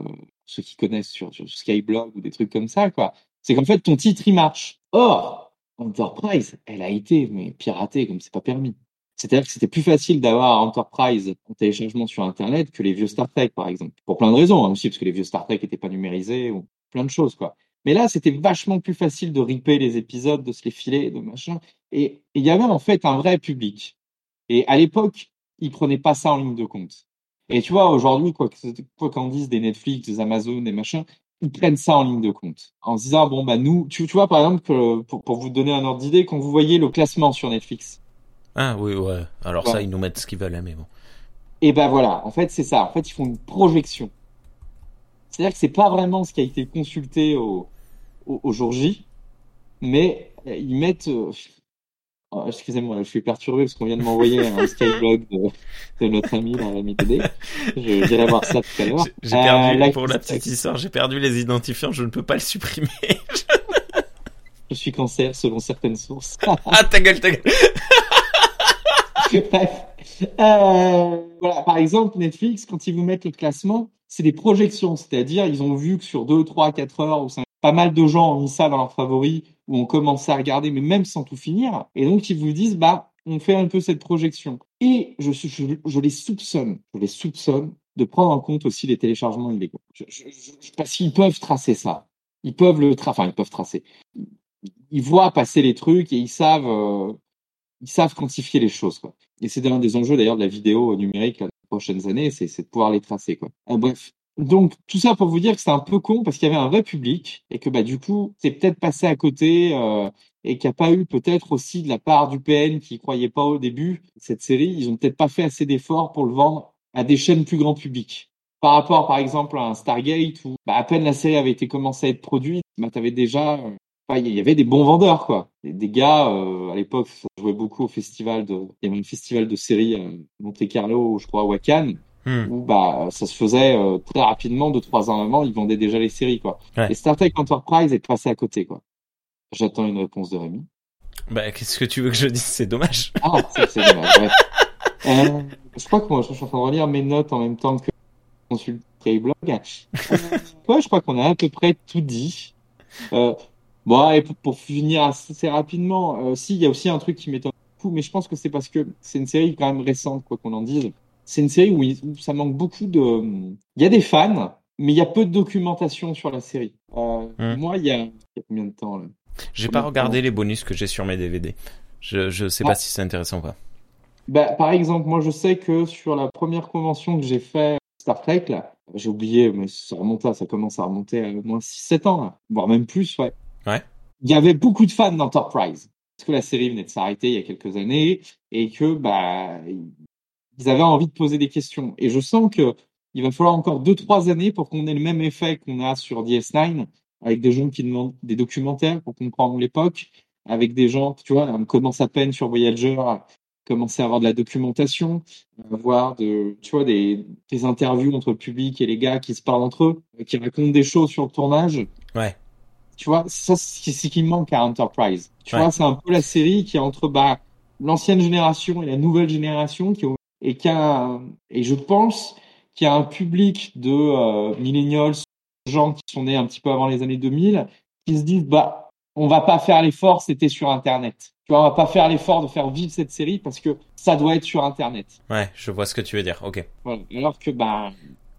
ceux qui connaissent sur, sur Skyblog ou des trucs comme ça, quoi. C'est qu'en fait, ton titre, il marche. Or, Enterprise, elle a été, piratée comme c'est pas permis. C'est-à-dire que c'était plus facile d'avoir Enterprise en téléchargement sur Internet que les vieux Star Trek, par exemple. Pour plein de raisons, hein, aussi, parce que les vieux Star Trek n'étaient pas numérisés ou plein de choses, quoi. Mais là, c'était vachement plus facile de ripper les épisodes, de se les filer, de machin. Et il y avait en fait un vrai public. Et à l'époque, ils prenaient pas ça en ligne de compte. Et tu vois, aujourd'hui, quoi que- quoi qu'en disent des Netflix, des Amazon, des machins, ils prennent ça en ligne de compte. En se disant, bon, bah, nous, tu, tu vois, par exemple, que, pour, pour vous donner un ordre d'idée, quand vous voyez le classement sur Netflix, Ah oui, ouais. Alors Ouais. ça, ils nous mettent ce qu'ils veulent, hein, mais bon. et ben voilà, en fait, c'est ça. En fait, ils font une projection. C'est-à-dire que c'est pas vraiment ce qui a été consulté au, au, au jour J, mais euh, ils mettent. Euh, oh, Excusez-moi, je suis perturbé parce qu'on vient de m'envoyer un skyblog de, de notre ami dans la MTD. Je dirai voir ça tout à l'heure. J'ai Euh, perdu, là, pour la petite histoire, j'ai perdu les identifiants, je ne peux pas le supprimer. Je suis cancer selon certaines sources. ah, ta gueule, ta gueule. Bref. Euh, voilà, par exemple, Netflix, quand ils vous mettent le classement, c'est des projections, c'est-à-dire ils ont vu que sur 2, 3, 4 heures, ou 5, pas mal de gens ont mis ça dans leurs favoris, ou ont commencé à regarder, mais même sans tout finir, et donc ils vous disent, bah, on fait un peu cette projection. Et je, les soupçonne, je les soupçonne de prendre en compte aussi les téléchargements illégaux. Je, parce qu'ils peuvent tracer ça. Ils peuvent le tracer, enfin, ils peuvent tracer. Ils voient passer les trucs et ils savent, euh, quantifier les choses. Et c'est l'un des enjeux d'ailleurs de la vidéo numérique là, dans les prochaines années, c'est de pouvoir les tracer. Euh, bref. Donc tout ça pour vous dire que c'est un peu con parce qu'il y avait un vrai public et que bah du coup c'est peut-être passé à côté euh, et qu'il n'y a pas eu peut-être aussi de la part du PN qui croyait pas au début cette série, ils ont peut-être pas fait assez d'efforts pour le vendre à des chaînes plus grand public. Par rapport par exemple à un Stargate où bah, à peine la série avait été commencée à être produite, bah t'avais déjà euh, il y avait des bons vendeurs, quoi. Des, gars, euh, à l'époque, ça jouait beaucoup au festival de, il y avait un festival de séries à Monte Carlo, je crois, à Cannes, Hmm. où, bah, ça se faisait euh, très rapidement, deux, trois ans avant, ils vendaient déjà les séries, quoi. Ouais. Et Star Trek Enterprise est passé à côté, quoi. J'attends une réponse de Rémi. Bah, qu'est-ce que tu veux que je dise? C'est dommage. Ah, c'est, dommage, ouais. Euh, je crois que moi, je suis en train de relire mes notes en même temps que consulte Skyblog. Euh, ouais, je crois qu'on a à peu près tout dit. Euh, Bon, et pour, pour finir assez rapidement, euh, si, il y a aussi un truc qui m'étonne beaucoup, mais je pense que c'est parce que c'est une série quand même récente, quoi qu'on en dise. C'est une série où, il, où, ça manque beaucoup de... Il y a des fans, mais il y a peu de documentation sur la série. Euh, Mm. Moi, il y, a... il y a combien de temps là? J'ai pas regardé les bonus que j'ai sur mes DVD. Je, je sais Ah. pas si c'est intéressant ou pas. bah, Par exemple, moi, je sais que sur la première convention que j'ai fait Star Trek, là, j'ai oublié, mais ça remonte à, ça commence à remonter à au moins 6-7 ans, là, voire même plus, ouais. Ouais. Il y avait beaucoup de fans d'Enterprise. Parce que la série venait de s'arrêter il y a quelques années et que, bah, ils avaient envie de poser des questions. Et je sens que il va falloir encore deux, trois années pour qu'on ait le même effet qu'on a sur DS9 avec des gens qui demandent des documentaires pour comprendre l'époque, avec des gens, tu vois, on commence à peine sur Voyager à commencer à avoir de la documentation, avoir de, tu vois, des, des interviews entre le public et les gars qui se parlent entre eux, qui racontent des choses sur le tournage. Ouais. Tu vois, ça, c'est ce qui manque à Enterprise. Tu Ouais. vois, c'est un peu la série qui est entre, bah, l'ancienne génération et la nouvelle génération qui ont, et et je pense qu'il y a un public de euh, millennials, gens qui sont nés un petit peu avant les années 2000, qui se disent, bah, on va pas faire l'effort, c'était sur Internet. Tu vois, on va pas faire l'effort de faire vivre cette série parce que ça doit être sur Internet. Ouais, je vois ce que tu veux dire. Ok. Voilà. Alors que, bah,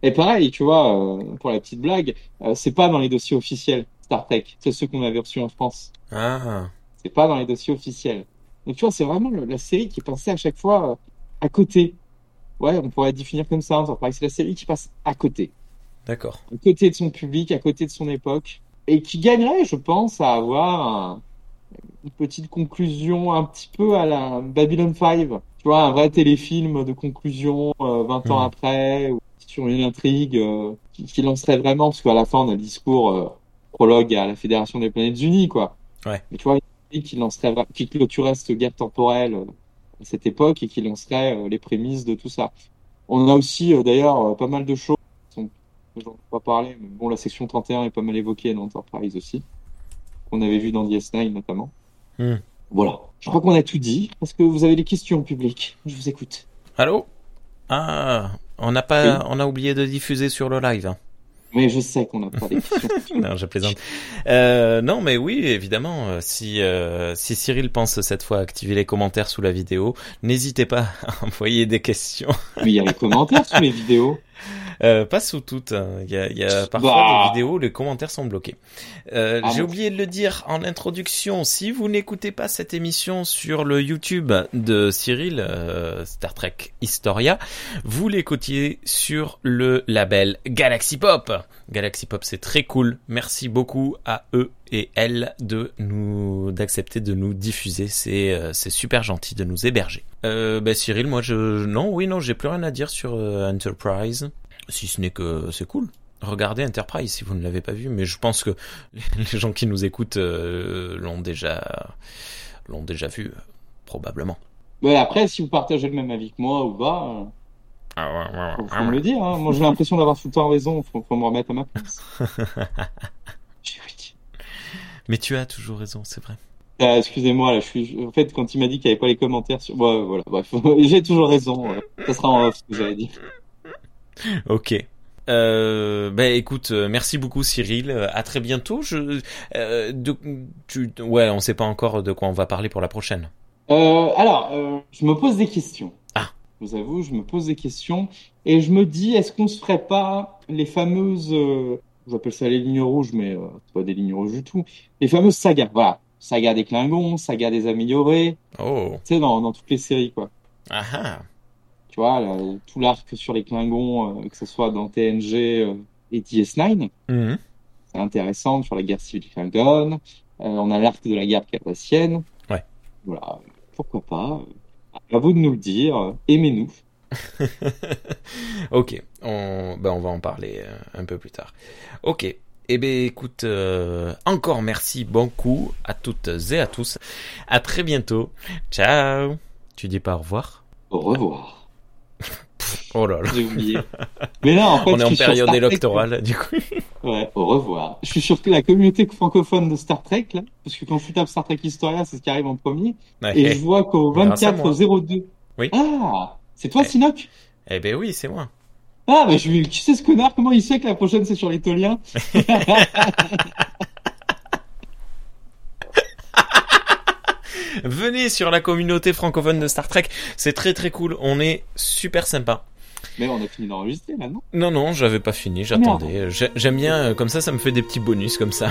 et pareil, tu vois, euh, pour la petite blague, euh, c'est pas dans les dossiers officiels Star Trek. C'est ceux qu'on avait reçus en France. Ah. C'est pas dans les dossiers officiels. Donc, tu vois, c'est vraiment le- la série qui est passée à chaque fois euh, à côté. Ouais, on pourrait définir comme ça. C'est la série qui passe à côté. D'accord. À côté de son public, à côté de son époque. Et qui gagnerait, je pense, à avoir un- une petite conclusion un petit peu à la Babylon 5. Tu vois, un vrai téléfilm de conclusion euh, 20 ans Mhm. après. Ou, sur une intrigue euh, qui, qui lancerait vraiment, parce qu'à la fin, on a le discours euh, prologue à la Fédération des Planètes Unies, quoi. Ouais. Mais tu vois, une intrigue qui lancerait, qui clôturerait cette guerre temporelle euh, à cette époque et qui lancerait euh, les prémices de tout ça. On a aussi, euh, d'ailleurs, euh, pas mal de choses dont pas parlé, mais bon, la section 31 est pas mal évoquée dans Enterprise aussi, qu'on avait vu dans DS9 notamment. Hmm. Voilà. Je crois qu'on a tout dit. Est-ce que vous avez des questions, public? Je vous écoute. Allô? Ah, on n'a pas, on a oublié de diffuser sur le live. Mais je sais qu'on n'a pas questions. non, je plaisante. Euh, non, mais oui, évidemment, euh, si euh, si Cyril pense cette fois activer les commentaires sous la vidéo, n'hésitez pas à envoyer des questions. Mais il y a les commentaires sous les vidéos. Euh, pas sous toutes. hein. Il y a, il y a parfois Bah. des vidéos où les commentaires sont bloqués. Euh, Ah J'ai bon oublié de le dire en introduction. Si vous n'écoutez pas cette émission sur le YouTube de Cyril, euh, Star Trek Historia, vous l'écoutiez sur le label Galaxy Pop. Galaxy Pop, c'est très cool. Merci beaucoup à eux et elles de nous d'accepter de nous diffuser. C'est euh, super gentil de nous héberger. Euh, bah, Cyril, moi je non, oui non, j'ai plus rien à dire sur euh, Enterprise. Si ce n'est que c'est cool. Regardez Enterprise si vous ne l'avez pas vu, mais je pense que les gens qui nous écoutent l'ont déjà l'ont déjà vu probablement. Ouais, après, si vous partagez le même avis que moi ou pas, Ah ouais, ouais, faut, ouais, faut me ouais. le dire. Hein. Moi, j'ai l'impression d'avoir tout le temps raison. Faut, faut me remettre à ma place. Mais tu as toujours raison, c'est vrai. Euh, Excusez-moi, là, je suis. En fait, quand il m'a dit qu'il n'y avait pas les commentaires sur. Ouais, voilà, bref. j'ai toujours raison. euh, Ça sera en off ce que j'avais dit. Ok. Euh, ben écoute, euh, merci beaucoup Cyril. Euh, À très bientôt. Je, euh, de, tu, ouais, on sait pas encore de quoi on va parler pour la prochaine. Euh, alors, euh, je me pose des questions. Je vous avoue, je me pose des questions et je me dis, est-ce qu'on se ferait pas les fameuses, euh, j'appelle ça les lignes rouges, mais euh, c'est pas des lignes rouges du tout, les fameuses sagas. Voilà, saga des Klingons, saga des améliorés, Oh. tu sais, dans, dans toutes les séries, quoi. Ah ah. Tu vois, là, tout l'arc sur les Klingons, euh, que ce soit dans TNG et DS9, Mhm. c'est intéressant sur la guerre civile Klingon. On a l'arc de la guerre cardassienne. Ouais. Voilà, pourquoi pas. À vous de nous le dire. Aimez-nous. ok, on, ben on va en parler euh, un peu plus tard. Ok, eh ben écoute, euh, encore merci beaucoup à toutes et à tous. À très bientôt. Ciao. Tu dis pas au revoir? Au revoir. Oh là là. J'ai oublié. Mais là, en fait, On est en période électorale, du coup. Ouais, au revoir. Je suis sur la communauté francophone de Star Trek, là. Parce que quand je tape Star Trek Historia, c'est ce qui arrive en premier. Et je vois qu'au Grâce à 24-02. Oui. Ah! C'est toi, Eh. Sinoc? Eh ben oui, c'est moi. Ah, bah, je lui, qui c'est ce connard? Comment il sait que la prochaine c'est sur les Toliens? Venez sur la communauté francophone de Star Trek. C'est très très cool. On est super sympa. Mais on a fini d'enregistrer, là, non? Non, non, j'avais pas fini, j'attendais. J'ai- J'aime bien, euh, comme ça, ça me fait des petits bonus comme ça.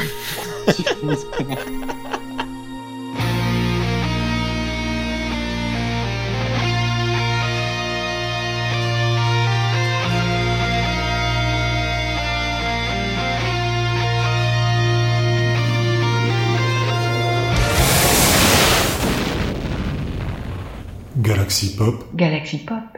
Galaxy Pop, Galaxy Pop.